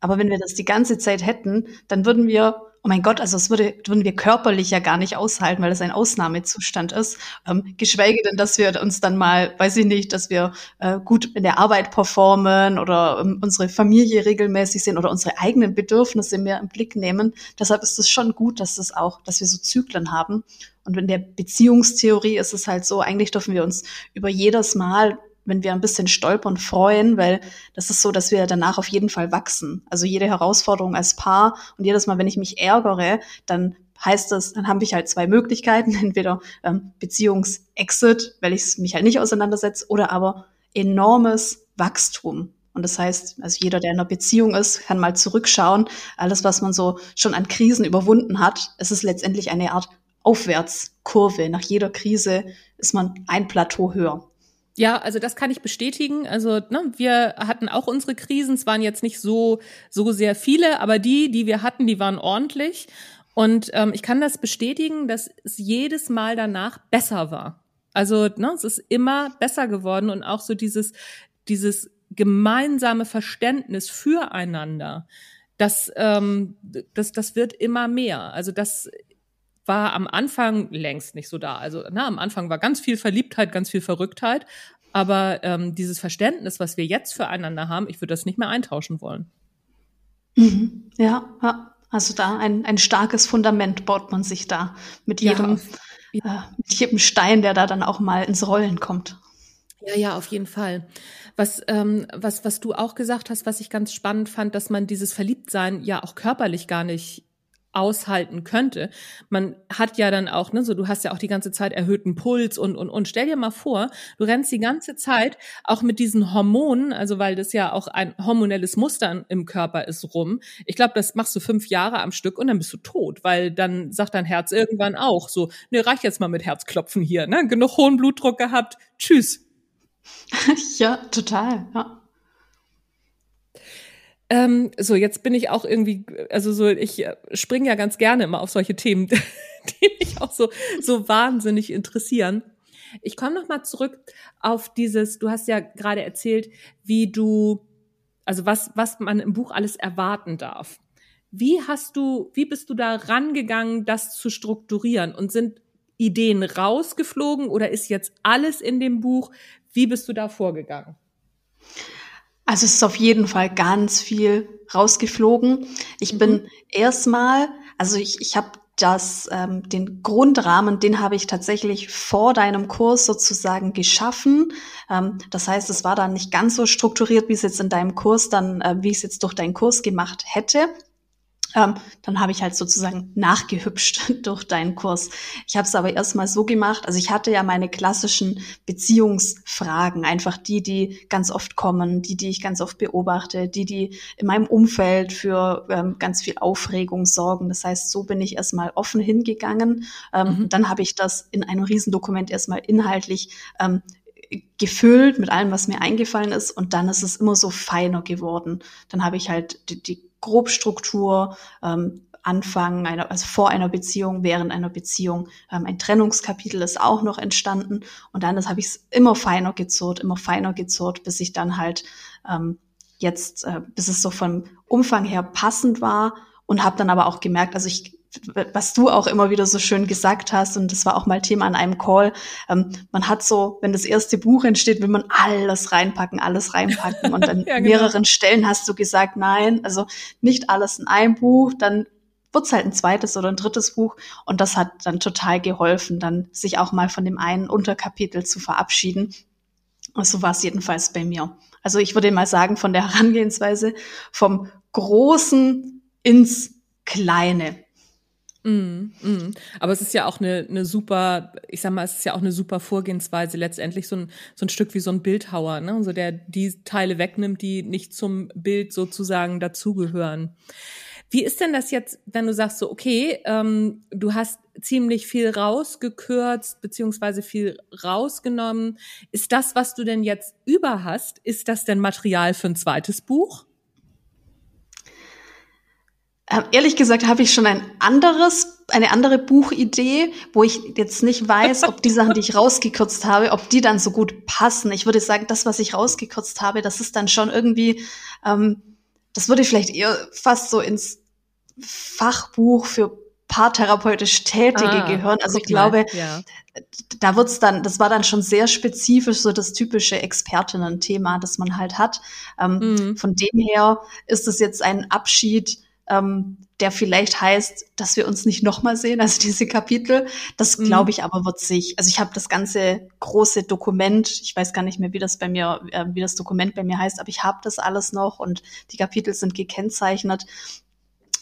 Aber wenn wir das die ganze Zeit hätten, dann würden wir oh mein Gott, also das würde, würden wir körperlich ja gar nicht aushalten, weil es ein Ausnahmezustand ist. Ähm, geschweige denn, dass wir uns dann mal, weiß ich nicht, dass wir äh, gut in der Arbeit performen oder ähm, unsere Familie regelmäßig sehen oder unsere eigenen Bedürfnisse mehr im Blick nehmen. Deshalb ist es schon gut, dass es auch, dass wir so Zyklen haben. Und in der Beziehungstheorie ist es halt so, eigentlich dürfen wir uns über jedes Mal wenn wir ein bisschen stolpern, freuen, weil das ist so, dass wir danach auf jeden Fall wachsen. Also jede Herausforderung als Paar und jedes Mal, wenn ich mich ärgere, dann heißt das, dann habe ich halt zwei Möglichkeiten, entweder ähm, Beziehungsexit, weil ich mich halt nicht auseinandersetze, oder aber enormes Wachstum. Und das heißt, also jeder, der in einer Beziehung ist, kann mal zurückschauen. Alles, was man so schon an Krisen überwunden hat, es ist letztendlich eine Art Aufwärtskurve. Nach jeder Krise ist man ein Plateau höher. Ja, also das kann ich bestätigen. Also ne, wir hatten auch unsere Krisen. Es waren jetzt nicht so so sehr viele, aber die, die wir hatten, die waren ordentlich. Und ähm, ich kann das bestätigen, dass es jedes Mal danach besser war. Also ne, es ist immer besser geworden und auch so dieses dieses gemeinsame Verständnis füreinander. Das ähm, das das wird immer mehr. Also das war am Anfang längst nicht so da. Also na, am Anfang war ganz viel Verliebtheit, ganz viel Verrücktheit. Aber ähm, dieses Verständnis, was wir jetzt füreinander haben, ich würde das nicht mehr eintauschen wollen. Mhm. Ja, ja, also da ein, ein starkes Fundament baut man sich da mit jedem, ja, äh, mit jedem Stein, der da dann auch mal ins Rollen kommt. Ja, ja, auf jeden Fall. Was, ähm, was, was du auch gesagt hast, was ich ganz spannend fand, dass man dieses Verliebtsein ja auch körperlich gar nicht aushalten könnte. Man hat ja dann auch, ne, so du hast ja auch die ganze Zeit erhöhten Puls und und und stell dir mal vor, du rennst die ganze Zeit auch mit diesen Hormonen, also weil das ja auch ein hormonelles Muster im Körper ist rum. Ich glaube, das machst du fünf Jahre am Stück und dann bist du tot, weil dann sagt dein Herz irgendwann auch so, ne, reich jetzt mal mit Herzklopfen hier, ne, genug hohen Blutdruck gehabt, tschüss. ja, total, ja. Ähm, so, jetzt bin ich auch irgendwie, also so, ich äh, springe ja ganz gerne immer auf solche Themen, die mich auch so, so wahnsinnig interessieren. Ich komme noch mal zurück auf dieses, du hast ja gerade erzählt, wie du, also was, was man im Buch alles erwarten darf. Wie hast du, wie bist du da rangegangen, das zu strukturieren? Und sind Ideen rausgeflogen oder ist jetzt alles in dem Buch? Wie bist du da vorgegangen? Also es ist auf jeden Fall ganz viel rausgeflogen. Ich mhm. bin erstmal, also ich, ich habe das, ähm, den Grundrahmen, den habe ich tatsächlich vor deinem Kurs sozusagen geschaffen. Ähm, das heißt, es war dann nicht ganz so strukturiert, wie es jetzt in deinem Kurs dann, äh, wie ich es jetzt durch deinen Kurs gemacht hätte. Ähm, dann habe ich halt sozusagen nachgehübscht durch deinen Kurs. Ich habe es aber erstmal so gemacht, also ich hatte ja meine klassischen Beziehungsfragen, einfach die, die ganz oft kommen, die, die ich ganz oft beobachte, die, die in meinem Umfeld für ähm, ganz viel Aufregung sorgen. Das heißt, so bin ich erstmal offen hingegangen. Ähm, mhm. Dann habe ich das in einem Riesendokument erstmal inhaltlich ähm, gefüllt mit allem, was mir eingefallen ist. Und dann ist es immer so feiner geworden. Dann habe ich halt die, die Grobstruktur, ähm, Anfang einer, also vor einer Beziehung, während einer Beziehung. Ähm, ein Trennungskapitel ist auch noch entstanden. Und dann habe ich es immer feiner gezurrt, immer feiner gezurrt, bis ich dann halt ähm, jetzt, äh, bis es so vom Umfang her passend war und habe dann aber auch gemerkt, also ich was du auch immer wieder so schön gesagt hast, und das war auch mal Thema an einem Call, ähm, man hat so, wenn das erste Buch entsteht, will man alles reinpacken, alles reinpacken. Und an ja, genau. mehreren Stellen hast du gesagt, nein, also nicht alles in einem Buch, dann wird's halt ein zweites oder ein drittes Buch. Und das hat dann total geholfen, dann sich auch mal von dem einen Unterkapitel zu verabschieden. Und so war es jedenfalls bei mir. Also ich würde mal sagen, von der Herangehensweise vom Großen ins Kleine. Mm, mm. Aber es ist ja auch eine, eine super, ich sag mal, es ist ja auch eine super Vorgehensweise, letztendlich so ein, so ein Stück wie so ein Bildhauer, ne? So der die Teile wegnimmt, die nicht zum Bild sozusagen dazugehören. Wie ist denn das jetzt, wenn du sagst so, okay, ähm, du hast ziemlich viel rausgekürzt, beziehungsweise viel rausgenommen. Ist das, was du denn jetzt über hast, ist das denn Material für ein zweites Buch? Ähm, ehrlich gesagt habe ich schon ein anderes, eine andere Buchidee, wo ich jetzt nicht weiß, ob die Sachen, die ich rausgekürzt habe, ob die dann so gut passen. Ich würde sagen, das, was ich rausgekürzt habe, das ist dann schon irgendwie, ähm, das würde vielleicht eher fast so ins Fachbuch für paartherapeutisch Tätige ah, gehören. Also ich glaube, ja. da wird's dann, das war dann schon sehr spezifisch so das typische Expertinnen-Thema, das man halt hat. Ähm, mhm. Von dem her ist es jetzt ein Abschied ähm, der vielleicht heißt, dass wir uns nicht nochmal sehen, also diese Kapitel. Das mhm. glaube ich aber wird sich, also ich habe das ganze große Dokument, ich weiß gar nicht mehr, wie das bei mir, äh, wie das Dokument bei mir heißt, aber ich habe das alles noch und die Kapitel sind gekennzeichnet.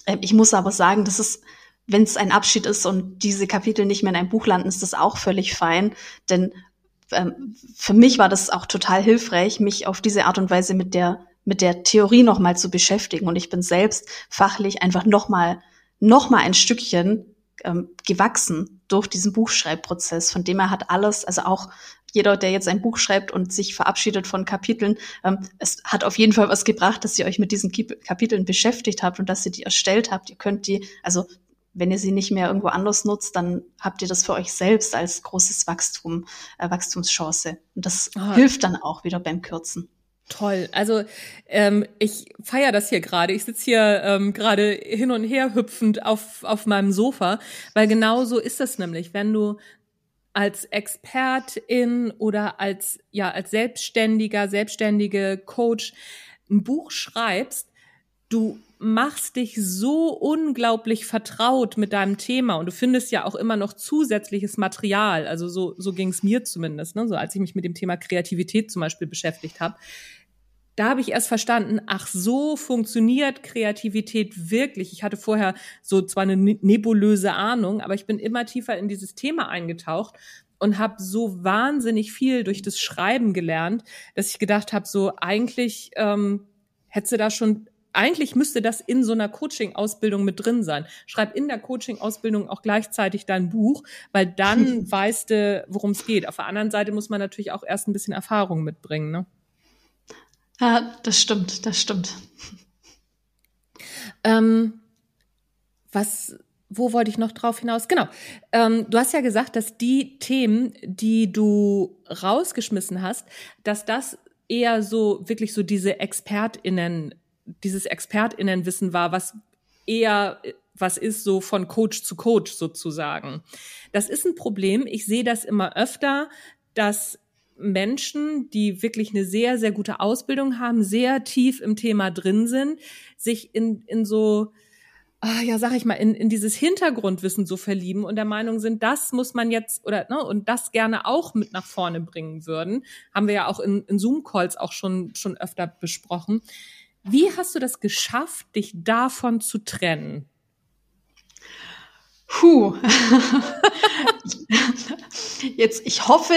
Äh, ich muss aber sagen, das ist, wenn es ein Abschied ist und diese Kapitel nicht mehr in einem Buch landen, ist das auch völlig fein, denn ähm, für mich war das auch total hilfreich, mich auf diese Art und Weise mit der mit der Theorie noch mal zu beschäftigen. Und ich bin selbst fachlich einfach noch mal, noch mal ein Stückchen ähm, gewachsen durch diesen Buchschreibprozess. Von dem er hat alles, also auch jeder, der jetzt ein Buch schreibt und sich verabschiedet von Kapiteln, ähm, es hat auf jeden Fall was gebracht, dass ihr euch mit diesen Kapiteln beschäftigt habt und dass ihr die erstellt habt. Ihr könnt die, also wenn ihr sie nicht mehr irgendwo anders nutzt, dann habt ihr das für euch selbst als großes Wachstum, äh, Wachstumschance. Und das ah. hilft dann auch wieder beim Kürzen. Toll. Also ähm, ich feiere das hier gerade. Ich sitze hier ähm, gerade hin und her hüpfend auf, auf meinem Sofa, weil genau so ist das nämlich. Wenn du als Expertin oder als, ja, als Selbstständiger, selbstständige Coach ein Buch schreibst, du machst dich so unglaublich vertraut mit deinem Thema und du findest ja auch immer noch zusätzliches Material. Also so, so ging es mir zumindest, ne? so als ich mich mit dem Thema Kreativität zum Beispiel beschäftigt habe da habe ich erst verstanden, ach so funktioniert Kreativität wirklich. Ich hatte vorher so zwar eine ne-, nebulöse Ahnung, aber ich bin immer tiefer in dieses Thema eingetaucht und habe so wahnsinnig viel durch das Schreiben gelernt, dass ich gedacht habe, so eigentlich ähm, hätte sie da schon eigentlich müsste das in so einer Coaching-Ausbildung mit drin sein. Schreib in der Coaching-Ausbildung auch gleichzeitig dein Buch, weil dann weißt du, worum es geht. Auf der anderen Seite muss man natürlich auch erst ein bisschen Erfahrung mitbringen. Ne? Ja, das stimmt, das stimmt. Ähm, was, wo wollte ich noch drauf hinaus? Genau. Ähm, du hast ja gesagt, dass die Themen, die du rausgeschmissen hast, dass das eher so wirklich so diese ExpertInnen, dieses ExpertInnenwissen war, was eher was ist so von Coach zu Coach sozusagen. Das ist ein Problem. Ich sehe das immer öfter, dass Menschen, die wirklich eine sehr, sehr gute Ausbildung haben, sehr tief im Thema drin sind, sich in, in so, ah, ja, sag ich mal, in, in dieses Hintergrundwissen so verlieben und der Meinung sind, das muss man jetzt oder ne, und das gerne auch mit nach vorne bringen würden. Haben wir ja auch in, in Zoom-Calls auch schon, schon öfter besprochen. Wie hast du das geschafft, dich davon zu trennen? Puh. Jetzt, ich hoffe,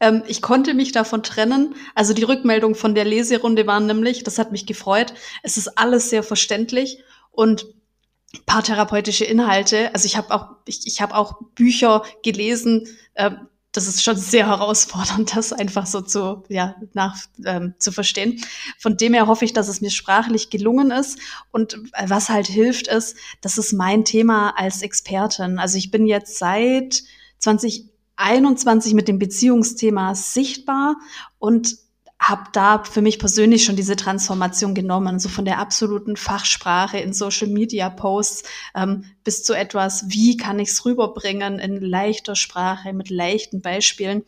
ähm, ich konnte mich davon trennen. Also die Rückmeldung von der Leserunde waren nämlich, das hat mich gefreut. Es ist alles sehr verständlich und paartherapeutische Inhalte. Also ich habe auch, ich, ich habe auch Bücher gelesen. Äh, das ist schon sehr herausfordernd, das einfach so zu, ja, nach, ähm, zu verstehen. Von dem her hoffe ich, dass es mir sprachlich gelungen ist. Und äh, was halt hilft, ist, das ist mein Thema als Expertin. Also ich bin jetzt seit 20 21 mit dem Beziehungsthema sichtbar und habe da für mich persönlich schon diese Transformation genommen, so von der absoluten Fachsprache in Social Media Posts ähm, bis zu etwas, wie kann ich es rüberbringen in leichter Sprache, mit leichten Beispielen.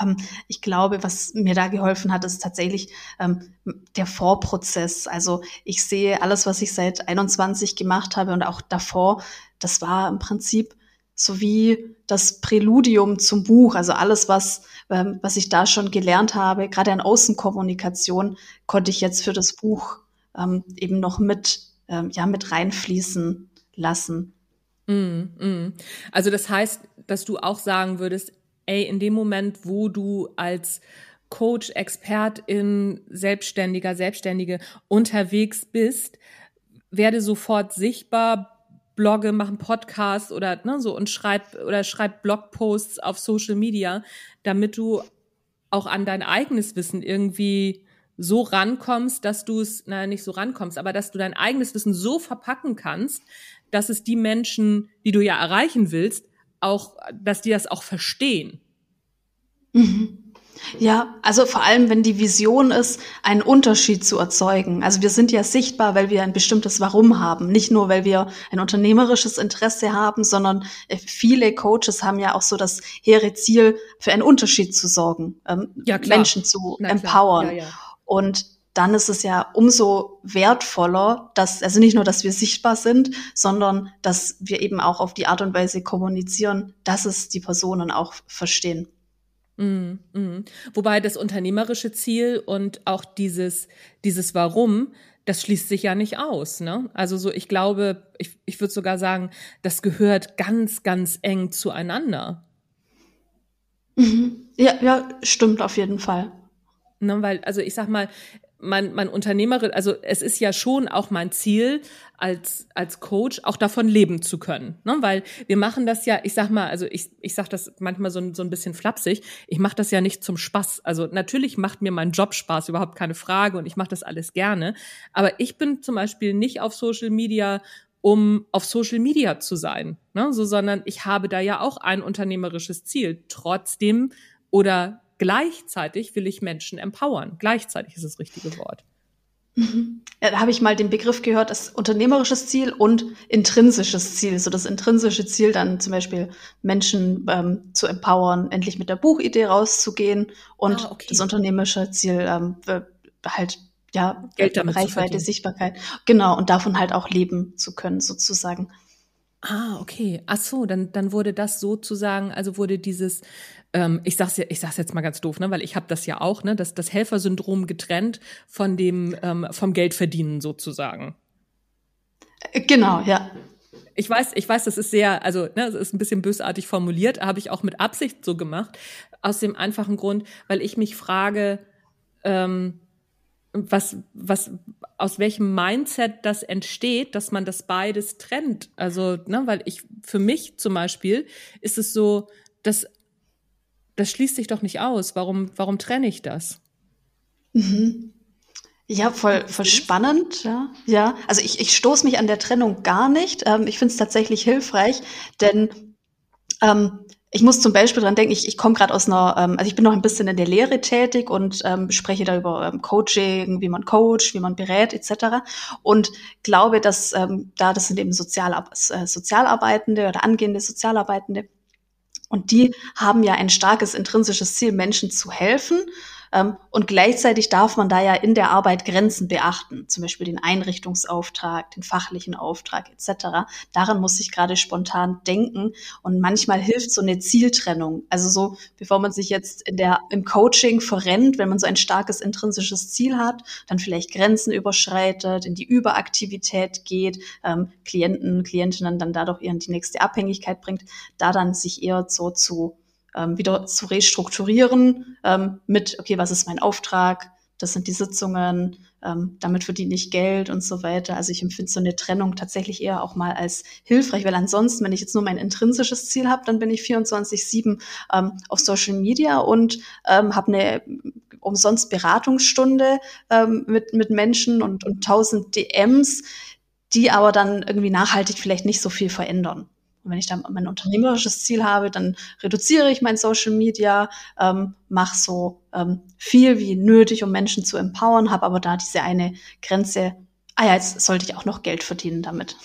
Ähm, ich glaube, was mir da geholfen hat, ist tatsächlich ähm, der Vorprozess. Also ich sehe alles, was ich seit 21 gemacht habe und auch davor, das war im Prinzip sowie das Präludium zum Buch, also alles, was, ähm, was ich da schon gelernt habe, gerade an Außenkommunikation, konnte ich jetzt für das Buch ähm, eben noch mit, ähm, ja, mit reinfließen lassen. Mm, mm. Also das heißt, dass du auch sagen würdest, ey, in dem Moment, wo du als Coach, Expertin, Selbstständiger, Selbstständige unterwegs bist, werde sofort sichtbar, blogge, mache einen Podcast oder ne, so und schreib oder schreib Blogposts auf Social Media, damit du auch an dein eigenes Wissen irgendwie so rankommst, dass du es, naja, nicht so rankommst, aber dass du dein eigenes Wissen so verpacken kannst, dass es die Menschen, die du ja erreichen willst, auch, dass die das auch verstehen. Mhm. Ja, also vor allem, wenn die Vision ist, einen Unterschied zu erzeugen. Also wir sind ja sichtbar, weil wir ein bestimmtes Warum haben. Nicht nur, weil wir ein unternehmerisches Interesse haben, sondern äh, viele Coaches haben ja auch so das hehre Ziel, für einen Unterschied zu sorgen, ähm, ja, Menschen zu Na, empowern. Ja, ja. Und dann ist es ja umso wertvoller, dass, also nicht nur, dass wir sichtbar sind, sondern dass wir eben auch auf die Art und Weise kommunizieren, dass es die Personen auch verstehen. Mm, mm. Wobei das unternehmerische Ziel und auch dieses, dieses Warum, das schließt sich ja nicht aus. Ne? Also so, ich glaube, ich, ich würde sogar sagen, das gehört ganz, ganz eng zueinander. Mhm. Ja, ja, stimmt auf jeden Fall. Ne, weil, also ich sag mal, mein, mein Unternehmerin, also es ist ja schon auch mein Ziel als, als Coach, auch davon leben zu können. Ne? Weil wir machen das ja, ich sag mal, also ich, ich sag das manchmal so, so ein bisschen flapsig, ich mache das ja nicht zum Spaß. Also natürlich macht mir mein Job Spaß, überhaupt keine Frage und ich mache das alles gerne. Aber ich bin zum Beispiel nicht auf Social Media, um auf Social Media zu sein, ne? so, sondern ich habe da ja auch ein unternehmerisches Ziel. Trotzdem oder gleichzeitig will ich Menschen empowern. Gleichzeitig ist das richtige Wort. Mhm. Ja, da habe ich mal den Begriff gehört, das unternehmerisches Ziel und intrinsisches Ziel. So das intrinsische Ziel dann zum Beispiel Menschen ähm, zu empowern, endlich mit der Buchidee rauszugehen und ah, okay. das unternehmerische Ziel ähm, halt ja Geld damit Reichweite, Sichtbarkeit. Genau und davon halt auch leben zu können sozusagen. Ah, okay. Ach so, dann, dann wurde das sozusagen, also wurde dieses, ähm, ich sag's ja, ich sag's jetzt mal ganz doof, ne, weil ich habe das ja auch, ne, das, das Helfersyndrom getrennt von dem, ähm, vom Geldverdienen sozusagen. Äh, genau, ja. Ich weiß, ich weiß, das ist sehr, also ne, das ist ein bisschen bösartig formuliert, habe ich auch mit Absicht so gemacht, aus dem einfachen Grund, weil ich mich frage, ähm, was, was, aus welchem Mindset das entsteht, dass man das beides trennt. Also, ne, weil ich, für mich zum Beispiel ist es so, dass das schließt sich doch nicht aus. Warum, warum trenne ich das? Mhm. Ja, voll, voll spannend, ja. Ja, also ich, ich stoße mich an der Trennung gar nicht. Ähm, ich finde es tatsächlich hilfreich, denn ähm, ich muss zum Beispiel dran denken, ich, ich komme gerade aus einer, ähm, also ich bin noch ein bisschen in der Lehre tätig und ähm, spreche da über ähm, Coaching, wie man coacht, wie man berät etc. Und glaube, dass ähm, da das sind eben Sozialar äh, Sozialarbeitende oder angehende Sozialarbeitende und die haben ja ein starkes intrinsisches Ziel, Menschen zu helfen und gleichzeitig darf man da ja in der Arbeit Grenzen beachten, zum Beispiel den Einrichtungsauftrag, den fachlichen Auftrag etc. Daran muss ich gerade spontan denken und manchmal hilft so eine Zieltrennung. Also so, bevor man sich jetzt in der, im Coaching verrennt, wenn man so ein starkes intrinsisches Ziel hat, dann vielleicht Grenzen überschreitet, in die Überaktivität geht, ähm, Klienten, Klientinnen dann dadurch eher in die nächste Abhängigkeit bringt, da dann sich eher so zu ähm, wieder zu restrukturieren ähm, mit, okay, was ist mein Auftrag? Das sind die Sitzungen, ähm, damit verdiene ich Geld und so weiter. Also ich empfinde so eine Trennung tatsächlich eher auch mal als hilfreich, weil ansonsten, wenn ich jetzt nur mein intrinsisches Ziel habe, dann bin ich 24-7 ähm, auf Social Media und ähm, habe eine umsonst Beratungsstunde ähm, mit, mit Menschen und, und 1000 DMs, die aber dann irgendwie nachhaltig vielleicht nicht so viel verändern. Und wenn ich dann mein unternehmerisches Ziel habe, dann reduziere ich mein Social Media, ähm, mache so ähm, viel wie nötig, um Menschen zu empowern, habe aber da diese eine Grenze, ah ja, jetzt sollte ich auch noch Geld verdienen damit.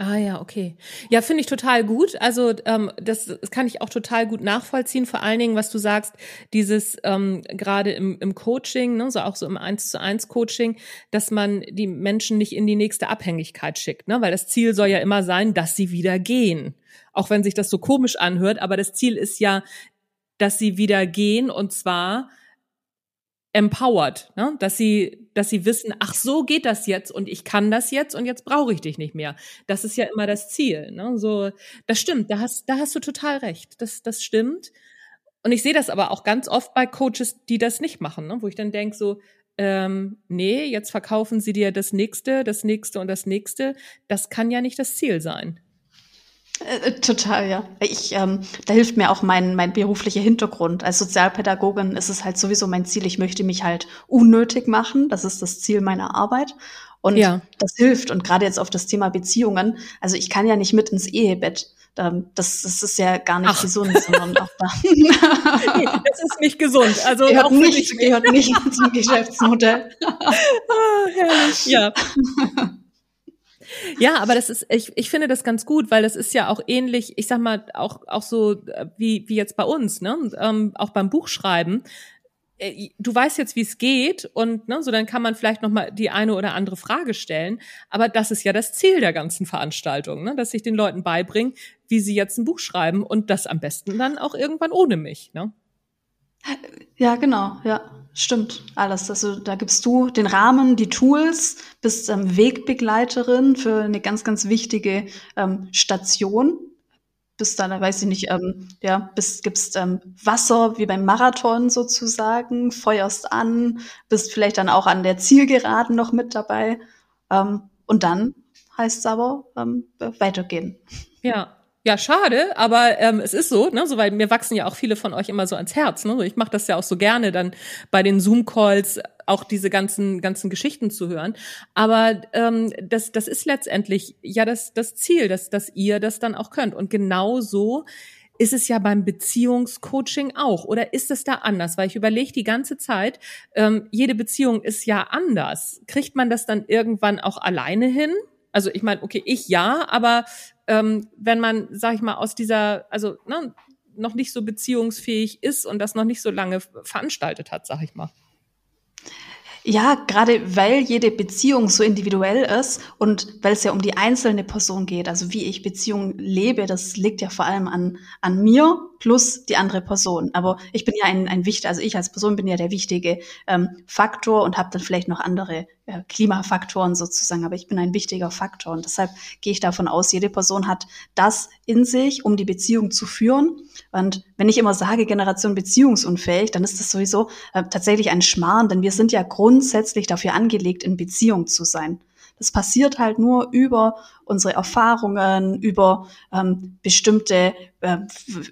Ah ja, okay. Ja, finde ich total gut. Also ähm, das, das kann ich auch total gut nachvollziehen. Vor allen Dingen, was du sagst, dieses ähm, gerade im, im Coaching, ne, so auch so im eins zu eins Coaching, dass man die Menschen nicht in die nächste Abhängigkeit schickt, ne? Weil das Ziel soll ja immer sein, dass sie wieder gehen. Auch wenn sich das so komisch anhört, aber das Ziel ist ja, dass sie wieder gehen und zwar empowered, ne? dass sie, dass sie wissen, ach so geht das jetzt und ich kann das jetzt und jetzt brauche ich dich nicht mehr. Das ist ja immer das Ziel. Ne? So, das stimmt. Da hast, da hast du total recht. Das, das stimmt. Und ich sehe das aber auch ganz oft bei Coaches, die das nicht machen, ne? wo ich dann denke so, ähm, nee, jetzt verkaufen sie dir das nächste, das nächste und das nächste. Das kann ja nicht das Ziel sein. Äh, äh, total, ja. Ich, ähm, da hilft mir auch mein, mein beruflicher Hintergrund. Als Sozialpädagogin ist es halt sowieso mein Ziel. Ich möchte mich halt unnötig machen. Das ist das Ziel meiner Arbeit. Und ja. das hilft. Und gerade jetzt auf das Thema Beziehungen. Also ich kann ja nicht mit ins Ehebett. Ähm, das, das ist ja gar nicht Ach. gesund, sondern auch da. nee, das ist nicht gesund. Also gehört, auch nicht, gehört nicht zum Geschäftsmodell. ah, herrlich. Ja. Ja, aber das ist, ich, ich finde das ganz gut, weil das ist ja auch ähnlich, ich sag mal, auch, auch so äh, wie, wie jetzt bei uns, ne? Ähm, auch beim Buchschreiben. Äh, du weißt jetzt, wie es geht und ne, so dann kann man vielleicht noch mal die eine oder andere Frage stellen. Aber das ist ja das Ziel der ganzen Veranstaltung, ne? dass ich den Leuten beibringe, wie sie jetzt ein Buch schreiben und das am besten dann auch irgendwann ohne mich. Ne? Ja, genau, ja, stimmt. Alles. Also da gibst du den Rahmen, die Tools, bist ähm, Wegbegleiterin für eine ganz, ganz wichtige ähm, Station. Bist dann, weiß ich nicht, ähm, ja, bist, gibst ähm, Wasser wie beim Marathon sozusagen, feuerst an, bist vielleicht dann auch an der Zielgeraden noch mit dabei. Ähm, und dann heißt es aber ähm, weitergehen. Ja, ja, schade, aber ähm, es ist so, ne, so weil mir wachsen ja auch viele von euch immer so ans Herz. Ne? Ich mache das ja auch so gerne, dann bei den Zoom-Calls auch diese ganzen ganzen Geschichten zu hören. Aber ähm, das das ist letztendlich ja das das Ziel, dass dass ihr das dann auch könnt. Und genau so ist es ja beim Beziehungscoaching auch. Oder ist es da anders? Weil ich überlege die ganze Zeit, ähm, jede Beziehung ist ja anders. Kriegt man das dann irgendwann auch alleine hin? Also ich meine, okay, ich ja, aber ähm, wenn man, sag ich mal, aus dieser, also ne, noch nicht so beziehungsfähig ist und das noch nicht so lange veranstaltet hat, sag ich mal. Ja, gerade weil jede Beziehung so individuell ist und weil es ja um die einzelne Person geht, also wie ich Beziehungen lebe, das liegt ja vor allem an, an mir plus die andere Person. Aber ich bin ja ein, ein wichtiger, also ich als Person bin ja der wichtige ähm, Faktor und habe dann vielleicht noch andere äh, Klimafaktoren sozusagen, aber ich bin ein wichtiger Faktor und deshalb gehe ich davon aus, jede Person hat das in sich, um die Beziehung zu führen. Und wenn ich immer sage, Generation beziehungsunfähig, dann ist das sowieso äh, tatsächlich ein Schmarrn, denn wir sind ja grundsätzlich dafür angelegt, in Beziehung zu sein. Das passiert halt nur über unsere Erfahrungen, über ähm, bestimmte äh,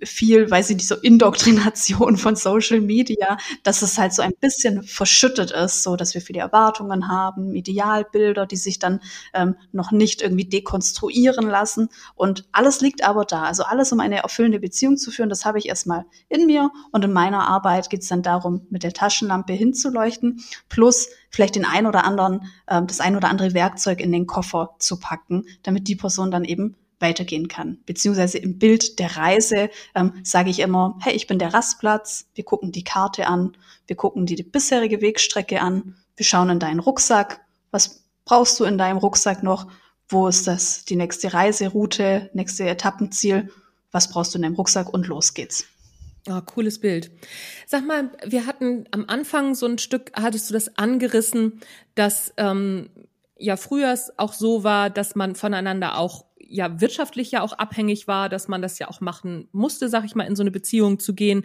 viel, weiß ich nicht, so Indoktrination von Social Media, dass es halt so ein bisschen verschüttet ist, so dass wir viele Erwartungen haben, Idealbilder, die sich dann ähm, noch nicht irgendwie dekonstruieren lassen. Und alles liegt aber da. Also alles, um eine erfüllende Beziehung zu führen, das habe ich erstmal in mir. Und in meiner Arbeit geht es dann darum, mit der Taschenlampe hinzuleuchten, plus vielleicht den ein oder anderen, äh, das ein oder andere Werkzeug in den Koffer zu packen, damit die Person dann eben weitergehen kann. Beziehungsweise im Bild der Reise ähm, sage ich immer, hey, ich bin der Rastplatz, wir gucken die Karte an, wir gucken die, die bisherige Wegstrecke an, wir schauen in deinen Rucksack, was brauchst du in deinem Rucksack noch, wo ist das, die nächste Reiseroute, nächste Etappenziel, was brauchst du in deinem Rucksack und los geht's. Oh, cooles Bild. Sag mal, wir hatten am Anfang so ein Stück, hattest du das angerissen, dass ähm, ja früher es auch so war, dass man voneinander auch ja wirtschaftlich ja auch abhängig war, dass man das ja auch machen musste, sag ich mal, in so eine Beziehung zu gehen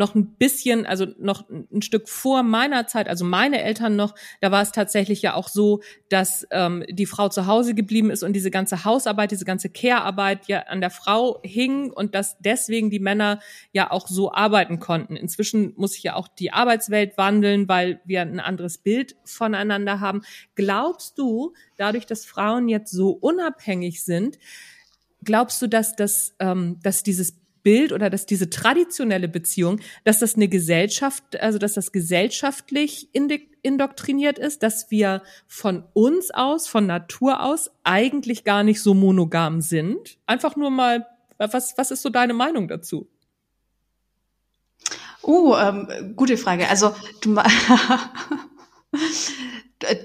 noch ein bisschen, also noch ein Stück vor meiner Zeit, also meine Eltern noch, da war es tatsächlich ja auch so, dass ähm, die Frau zu Hause geblieben ist und diese ganze Hausarbeit, diese ganze Care-Arbeit ja an der Frau hing und dass deswegen die Männer ja auch so arbeiten konnten. Inzwischen muss sich ja auch die Arbeitswelt wandeln, weil wir ein anderes Bild voneinander haben. Glaubst du, dadurch, dass Frauen jetzt so unabhängig sind, glaubst du, dass das, ähm, dass dieses Bild oder dass diese traditionelle Beziehung, dass das eine Gesellschaft, also dass das gesellschaftlich indoktriniert ist, dass wir von uns aus, von Natur aus eigentlich gar nicht so monogam sind? Einfach nur mal, was, was ist so deine Meinung dazu? Oh, ähm, gute Frage. Also du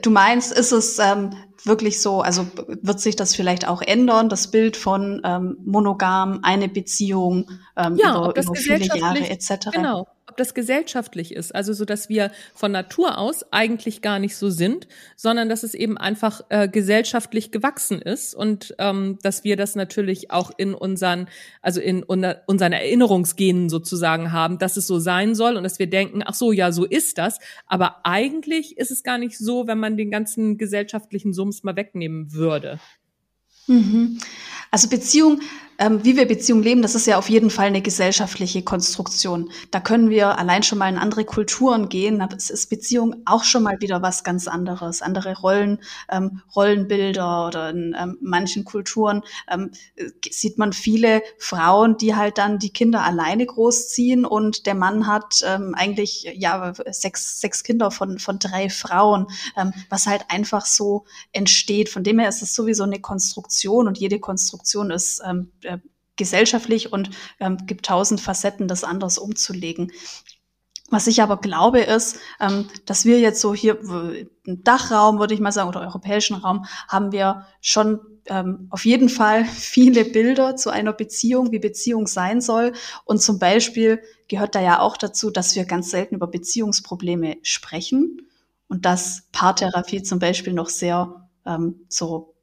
du meinst, ist es ähm, wirklich so, also wird sich das vielleicht auch ändern, das Bild von ähm, monogam, eine Beziehung ähm, ja, über, über viele Jahre etc. Genau, ob das gesellschaftlich ist, also so, dass wir von Natur aus eigentlich gar nicht so sind, sondern dass es eben einfach äh, gesellschaftlich gewachsen ist und ähm, dass wir das natürlich auch in unseren, also in unser, unseren Erinnerungsgenen sozusagen haben, dass es so sein soll und dass wir denken, ach so, ja, so ist das, aber eigentlich ist es gar nicht so, wenn man den ganzen gesellschaftlichen Sums mal wegnehmen würde. Mhm. Also Beziehung ähm, wie wir Beziehung leben, das ist ja auf jeden Fall eine gesellschaftliche Konstruktion. Da können wir allein schon mal in andere Kulturen gehen. Da ist Beziehung auch schon mal wieder was ganz anderes. Andere Rollen, ähm, Rollenbilder oder in ähm, manchen Kulturen ähm, sieht man viele Frauen, die halt dann die Kinder alleine großziehen und der Mann hat ähm, eigentlich ja sechs, sechs Kinder von, von drei Frauen, ähm, was halt einfach so entsteht. Von dem her ist es sowieso eine Konstruktion und jede Konstruktion ist äh, gesellschaftlich und ähm, gibt tausend Facetten, das anders umzulegen. Was ich aber glaube, ist, ähm, dass wir jetzt so hier im Dachraum, würde ich mal sagen, oder europäischen Raum, haben wir schon ähm, auf jeden Fall viele Bilder zu einer Beziehung, wie Beziehung sein soll. Und zum Beispiel gehört da ja auch dazu, dass wir ganz selten über Beziehungsprobleme sprechen und dass Paartherapie zum Beispiel noch sehr ähm, so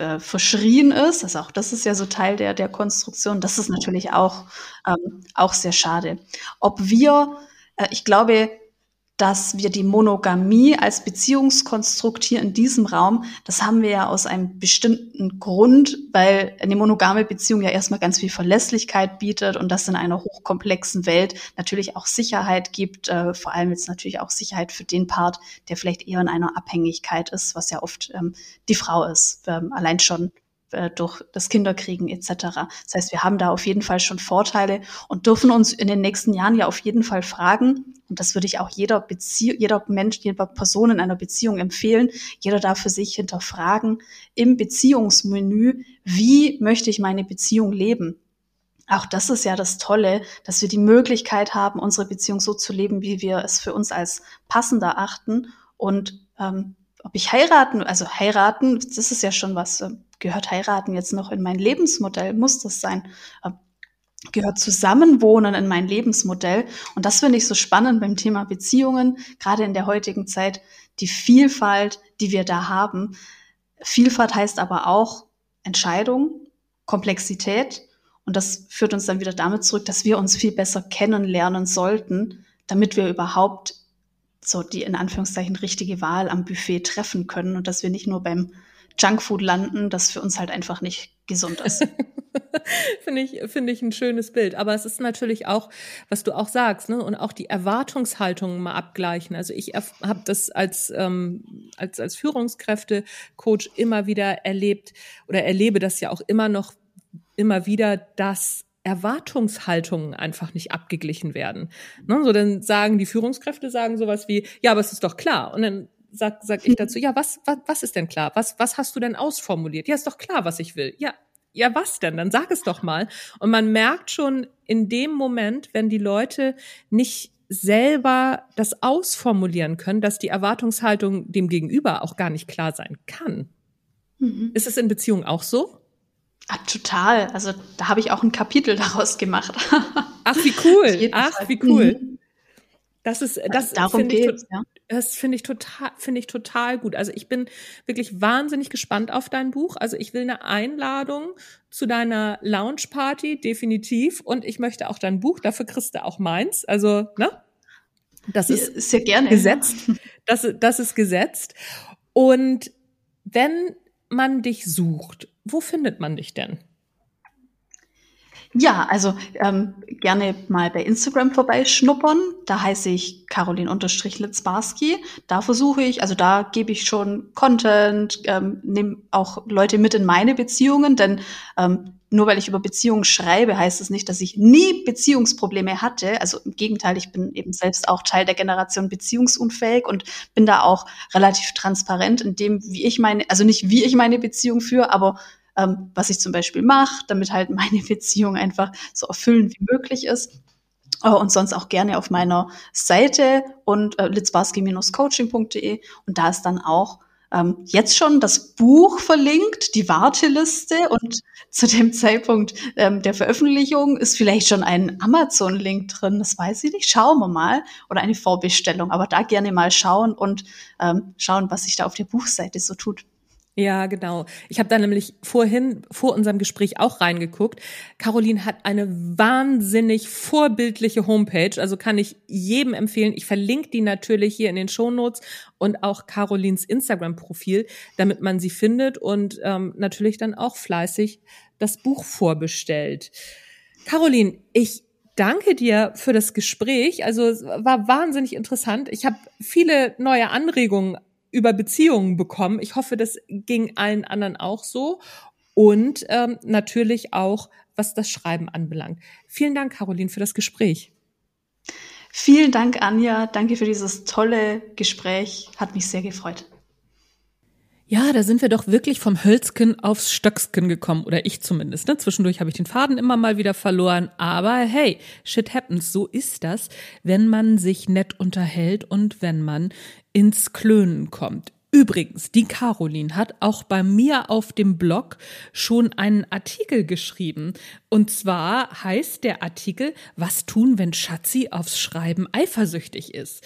äh, verschrien ist. Also auch das ist ja so Teil der, der Konstruktion. Das ist natürlich auch, ähm, auch sehr schade. Ob wir, äh, ich glaube, dass wir die Monogamie als Beziehungskonstrukt hier in diesem Raum, das haben wir ja aus einem bestimmten Grund, weil eine monogame Beziehung ja erstmal ganz viel Verlässlichkeit bietet und das in einer hochkomplexen Welt natürlich auch Sicherheit gibt, äh, vor allem jetzt natürlich auch Sicherheit für den Part, der vielleicht eher in einer Abhängigkeit ist, was ja oft ähm, die Frau ist, ähm, allein schon äh, durch das Kinderkriegen etc. Das heißt, wir haben da auf jeden Fall schon Vorteile und dürfen uns in den nächsten Jahren ja auf jeden Fall fragen, und das würde ich auch jeder Beziehung, jeder Mensch, jeder Person in einer Beziehung empfehlen, jeder darf für sich hinterfragen im Beziehungsmenü, wie möchte ich meine Beziehung leben? Auch das ist ja das Tolle, dass wir die Möglichkeit haben, unsere Beziehung so zu leben, wie wir es für uns als passender achten. Und ähm, ob ich heiraten, also heiraten, das ist ja schon was, äh, gehört heiraten jetzt noch in mein Lebensmodell? Muss das sein? Ähm, gehört Zusammenwohnen in mein Lebensmodell? Und das finde ich so spannend beim Thema Beziehungen, gerade in der heutigen Zeit, die Vielfalt, die wir da haben. Vielfalt heißt aber auch Entscheidung, Komplexität. Und das führt uns dann wieder damit zurück, dass wir uns viel besser kennenlernen sollten, damit wir überhaupt so die in Anführungszeichen richtige Wahl am Buffet treffen können und dass wir nicht nur beim Junkfood landen, das für uns halt einfach nicht gesund ist. finde ich, finde ich ein schönes Bild. Aber es ist natürlich auch, was du auch sagst, ne, und auch die Erwartungshaltungen mal abgleichen. Also ich habe das als, ähm, als, als Führungskräfte-Coach immer wieder erlebt oder erlebe das ja auch immer noch immer wieder, dass Erwartungshaltungen einfach nicht abgeglichen werden. Ne, so dann sagen die Führungskräfte sagen sowas wie, ja, aber es ist doch klar. Und dann sag, sag ich dazu, ja, was, was, was ist denn klar? Was, was hast du denn ausformuliert? Ja, ist doch klar, was ich will. Ja, ja, was denn? Dann sag es doch mal. Und man merkt schon in dem Moment, wenn die Leute nicht selber das ausformulieren können, dass die Erwartungshaltung dem Gegenüber auch gar nicht klar sein kann. Mhm. Ist es in Beziehungen auch so? Ah, total. Also da habe ich auch ein Kapitel daraus gemacht. Ach, wie cool. Ach, wie cool. Mhm. Das ist, das Darum finde ich, ja. das finde ich total, finde ich total gut. Also ich bin wirklich wahnsinnig gespannt auf dein Buch. Also ich will eine Einladung zu deiner Lounge Party, definitiv. Und ich möchte auch dein Buch, dafür kriegst du auch meins. Also, ne? Das ist sehr gerne. gesetzt. Das, das ist gesetzt. Und wenn man dich sucht, wo findet man dich denn? Ja, also ähm, gerne mal bei Instagram vorbeischnuppern. Da heiße ich Caroline-Litzbarski. Da versuche ich, also da gebe ich schon Content, ähm, nehme auch Leute mit in meine Beziehungen, denn ähm, nur weil ich über Beziehungen schreibe, heißt es das nicht, dass ich nie Beziehungsprobleme hatte. Also im Gegenteil, ich bin eben selbst auch Teil der Generation beziehungsunfähig und bin da auch relativ transparent in dem, wie ich meine, also nicht wie ich meine Beziehung führe, aber ähm, was ich zum Beispiel mache, damit halt meine Beziehung einfach so erfüllend wie möglich ist. äh, und sonst auch gerne auf meiner Seite und äh, litzbarski-coaching.de und da ist dann auch ähm, jetzt schon das Buch verlinkt, die Warteliste und zu dem Zeitpunkt ähm, der Veröffentlichung ist vielleicht schon ein Amazon-Link drin, das weiß ich nicht, schauen wir mal, oder eine Vorbestellung, aber da gerne mal schauen und ähm, schauen, was sich da auf der Buchseite so tut. Ja, genau. Ich habe da nämlich vorhin, vor unserem Gespräch auch reingeguckt. Caroline hat eine wahnsinnig vorbildliche Homepage, also kann ich jedem empfehlen. Ich verlinke die natürlich hier in den Shownotes und auch Carolins Instagram-Profil, damit man sie findet und ähm, natürlich dann auch fleißig das Buch vorbestellt. Caroline, ich danke dir für das Gespräch. Also es war wahnsinnig interessant. Ich habe viele neue Anregungen über Beziehungen bekommen. Ich hoffe, das ging allen anderen auch so. Und ähm, natürlich auch, was das Schreiben anbelangt. Vielen Dank, Caroline, für das Gespräch. Vielen Dank, Anja. Danke für dieses tolle Gespräch. Hat mich sehr gefreut. Ja, da sind wir doch wirklich vom Hölzken aufs Stöcksken gekommen, oder ich zumindest. Ne? Zwischendurch habe ich den Faden immer mal wieder verloren, aber hey, shit happens, so ist das, wenn man sich nett unterhält und wenn man ins Klönen kommt. Übrigens, die Caroline hat auch bei mir auf dem Blog schon einen Artikel geschrieben. Und zwar heißt der Artikel, was tun, wenn Schatzi aufs Schreiben eifersüchtig ist.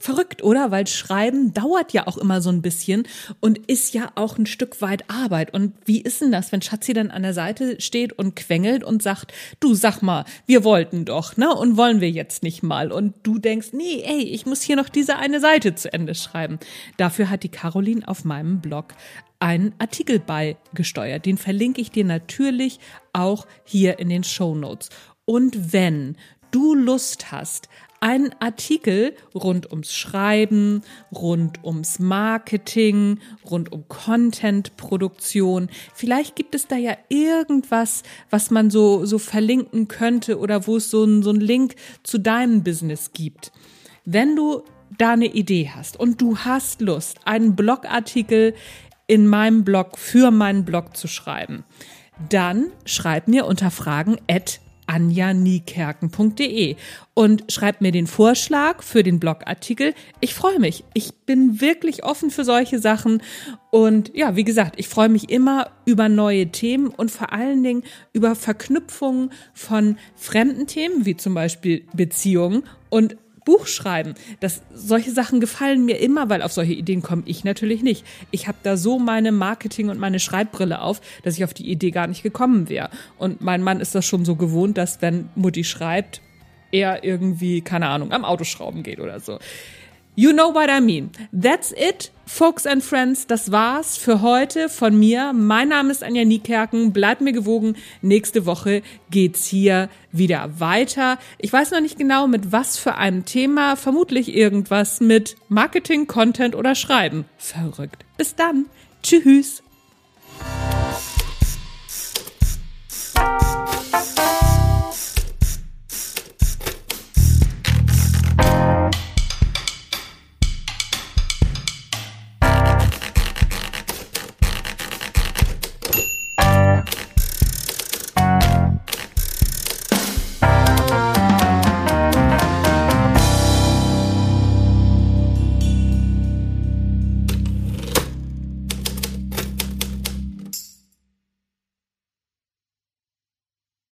Verrückt, oder? Weil Schreiben dauert ja auch immer so ein bisschen und ist ja auch ein Stück weit Arbeit. Und wie ist denn das, wenn Schatzi dann an der Seite steht und quengelt und sagt, du sag mal, wir wollten doch, ne? Und wollen wir jetzt nicht mal? Und du denkst, nee, ey, ich muss hier noch diese eine Seite zu Ende schreiben. Dafür hat die Caroline auf meinem Blog einen Artikel beigesteuert. Den verlinke ich dir natürlich auch hier in den Show Notes. Und wenn du Lust hast, einen Artikel rund ums Schreiben, rund ums Marketing, rund um Content-Produktion. Vielleicht gibt es da ja irgendwas, was man so, so verlinken könnte oder wo es so ein, so Link zu deinem Business gibt. Wenn du da eine Idee hast und du hast Lust, einen Blogartikel in meinem Blog für meinen Blog zu schreiben, dann schreib mir unter Fragen at anjaniekerken.de und schreibt mir den Vorschlag für den Blogartikel. Ich freue mich. Ich bin wirklich offen für solche Sachen. Und ja, wie gesagt, ich freue mich immer über neue Themen und vor allen Dingen über Verknüpfungen von fremden Themen, wie zum Beispiel Beziehungen und Buch schreiben. Das, solche Sachen gefallen mir immer, weil auf solche Ideen komme ich natürlich nicht. Ich habe da so meine Marketing- und meine Schreibbrille auf, dass ich auf die Idee gar nicht gekommen wäre. Und mein Mann ist das schon so gewohnt, dass wenn Mutti schreibt, er irgendwie, keine Ahnung, am Autoschrauben geht oder so. You know what I mean. That's it, Folks and Friends, das war's für heute von mir. Mein Name ist Anja Niekerken. Bleibt mir gewogen. Nächste Woche geht's hier wieder weiter. Ich weiß noch nicht genau, mit was für einem Thema. Vermutlich irgendwas mit Marketing, Content oder Schreiben. Verrückt. Bis dann. Tschüss.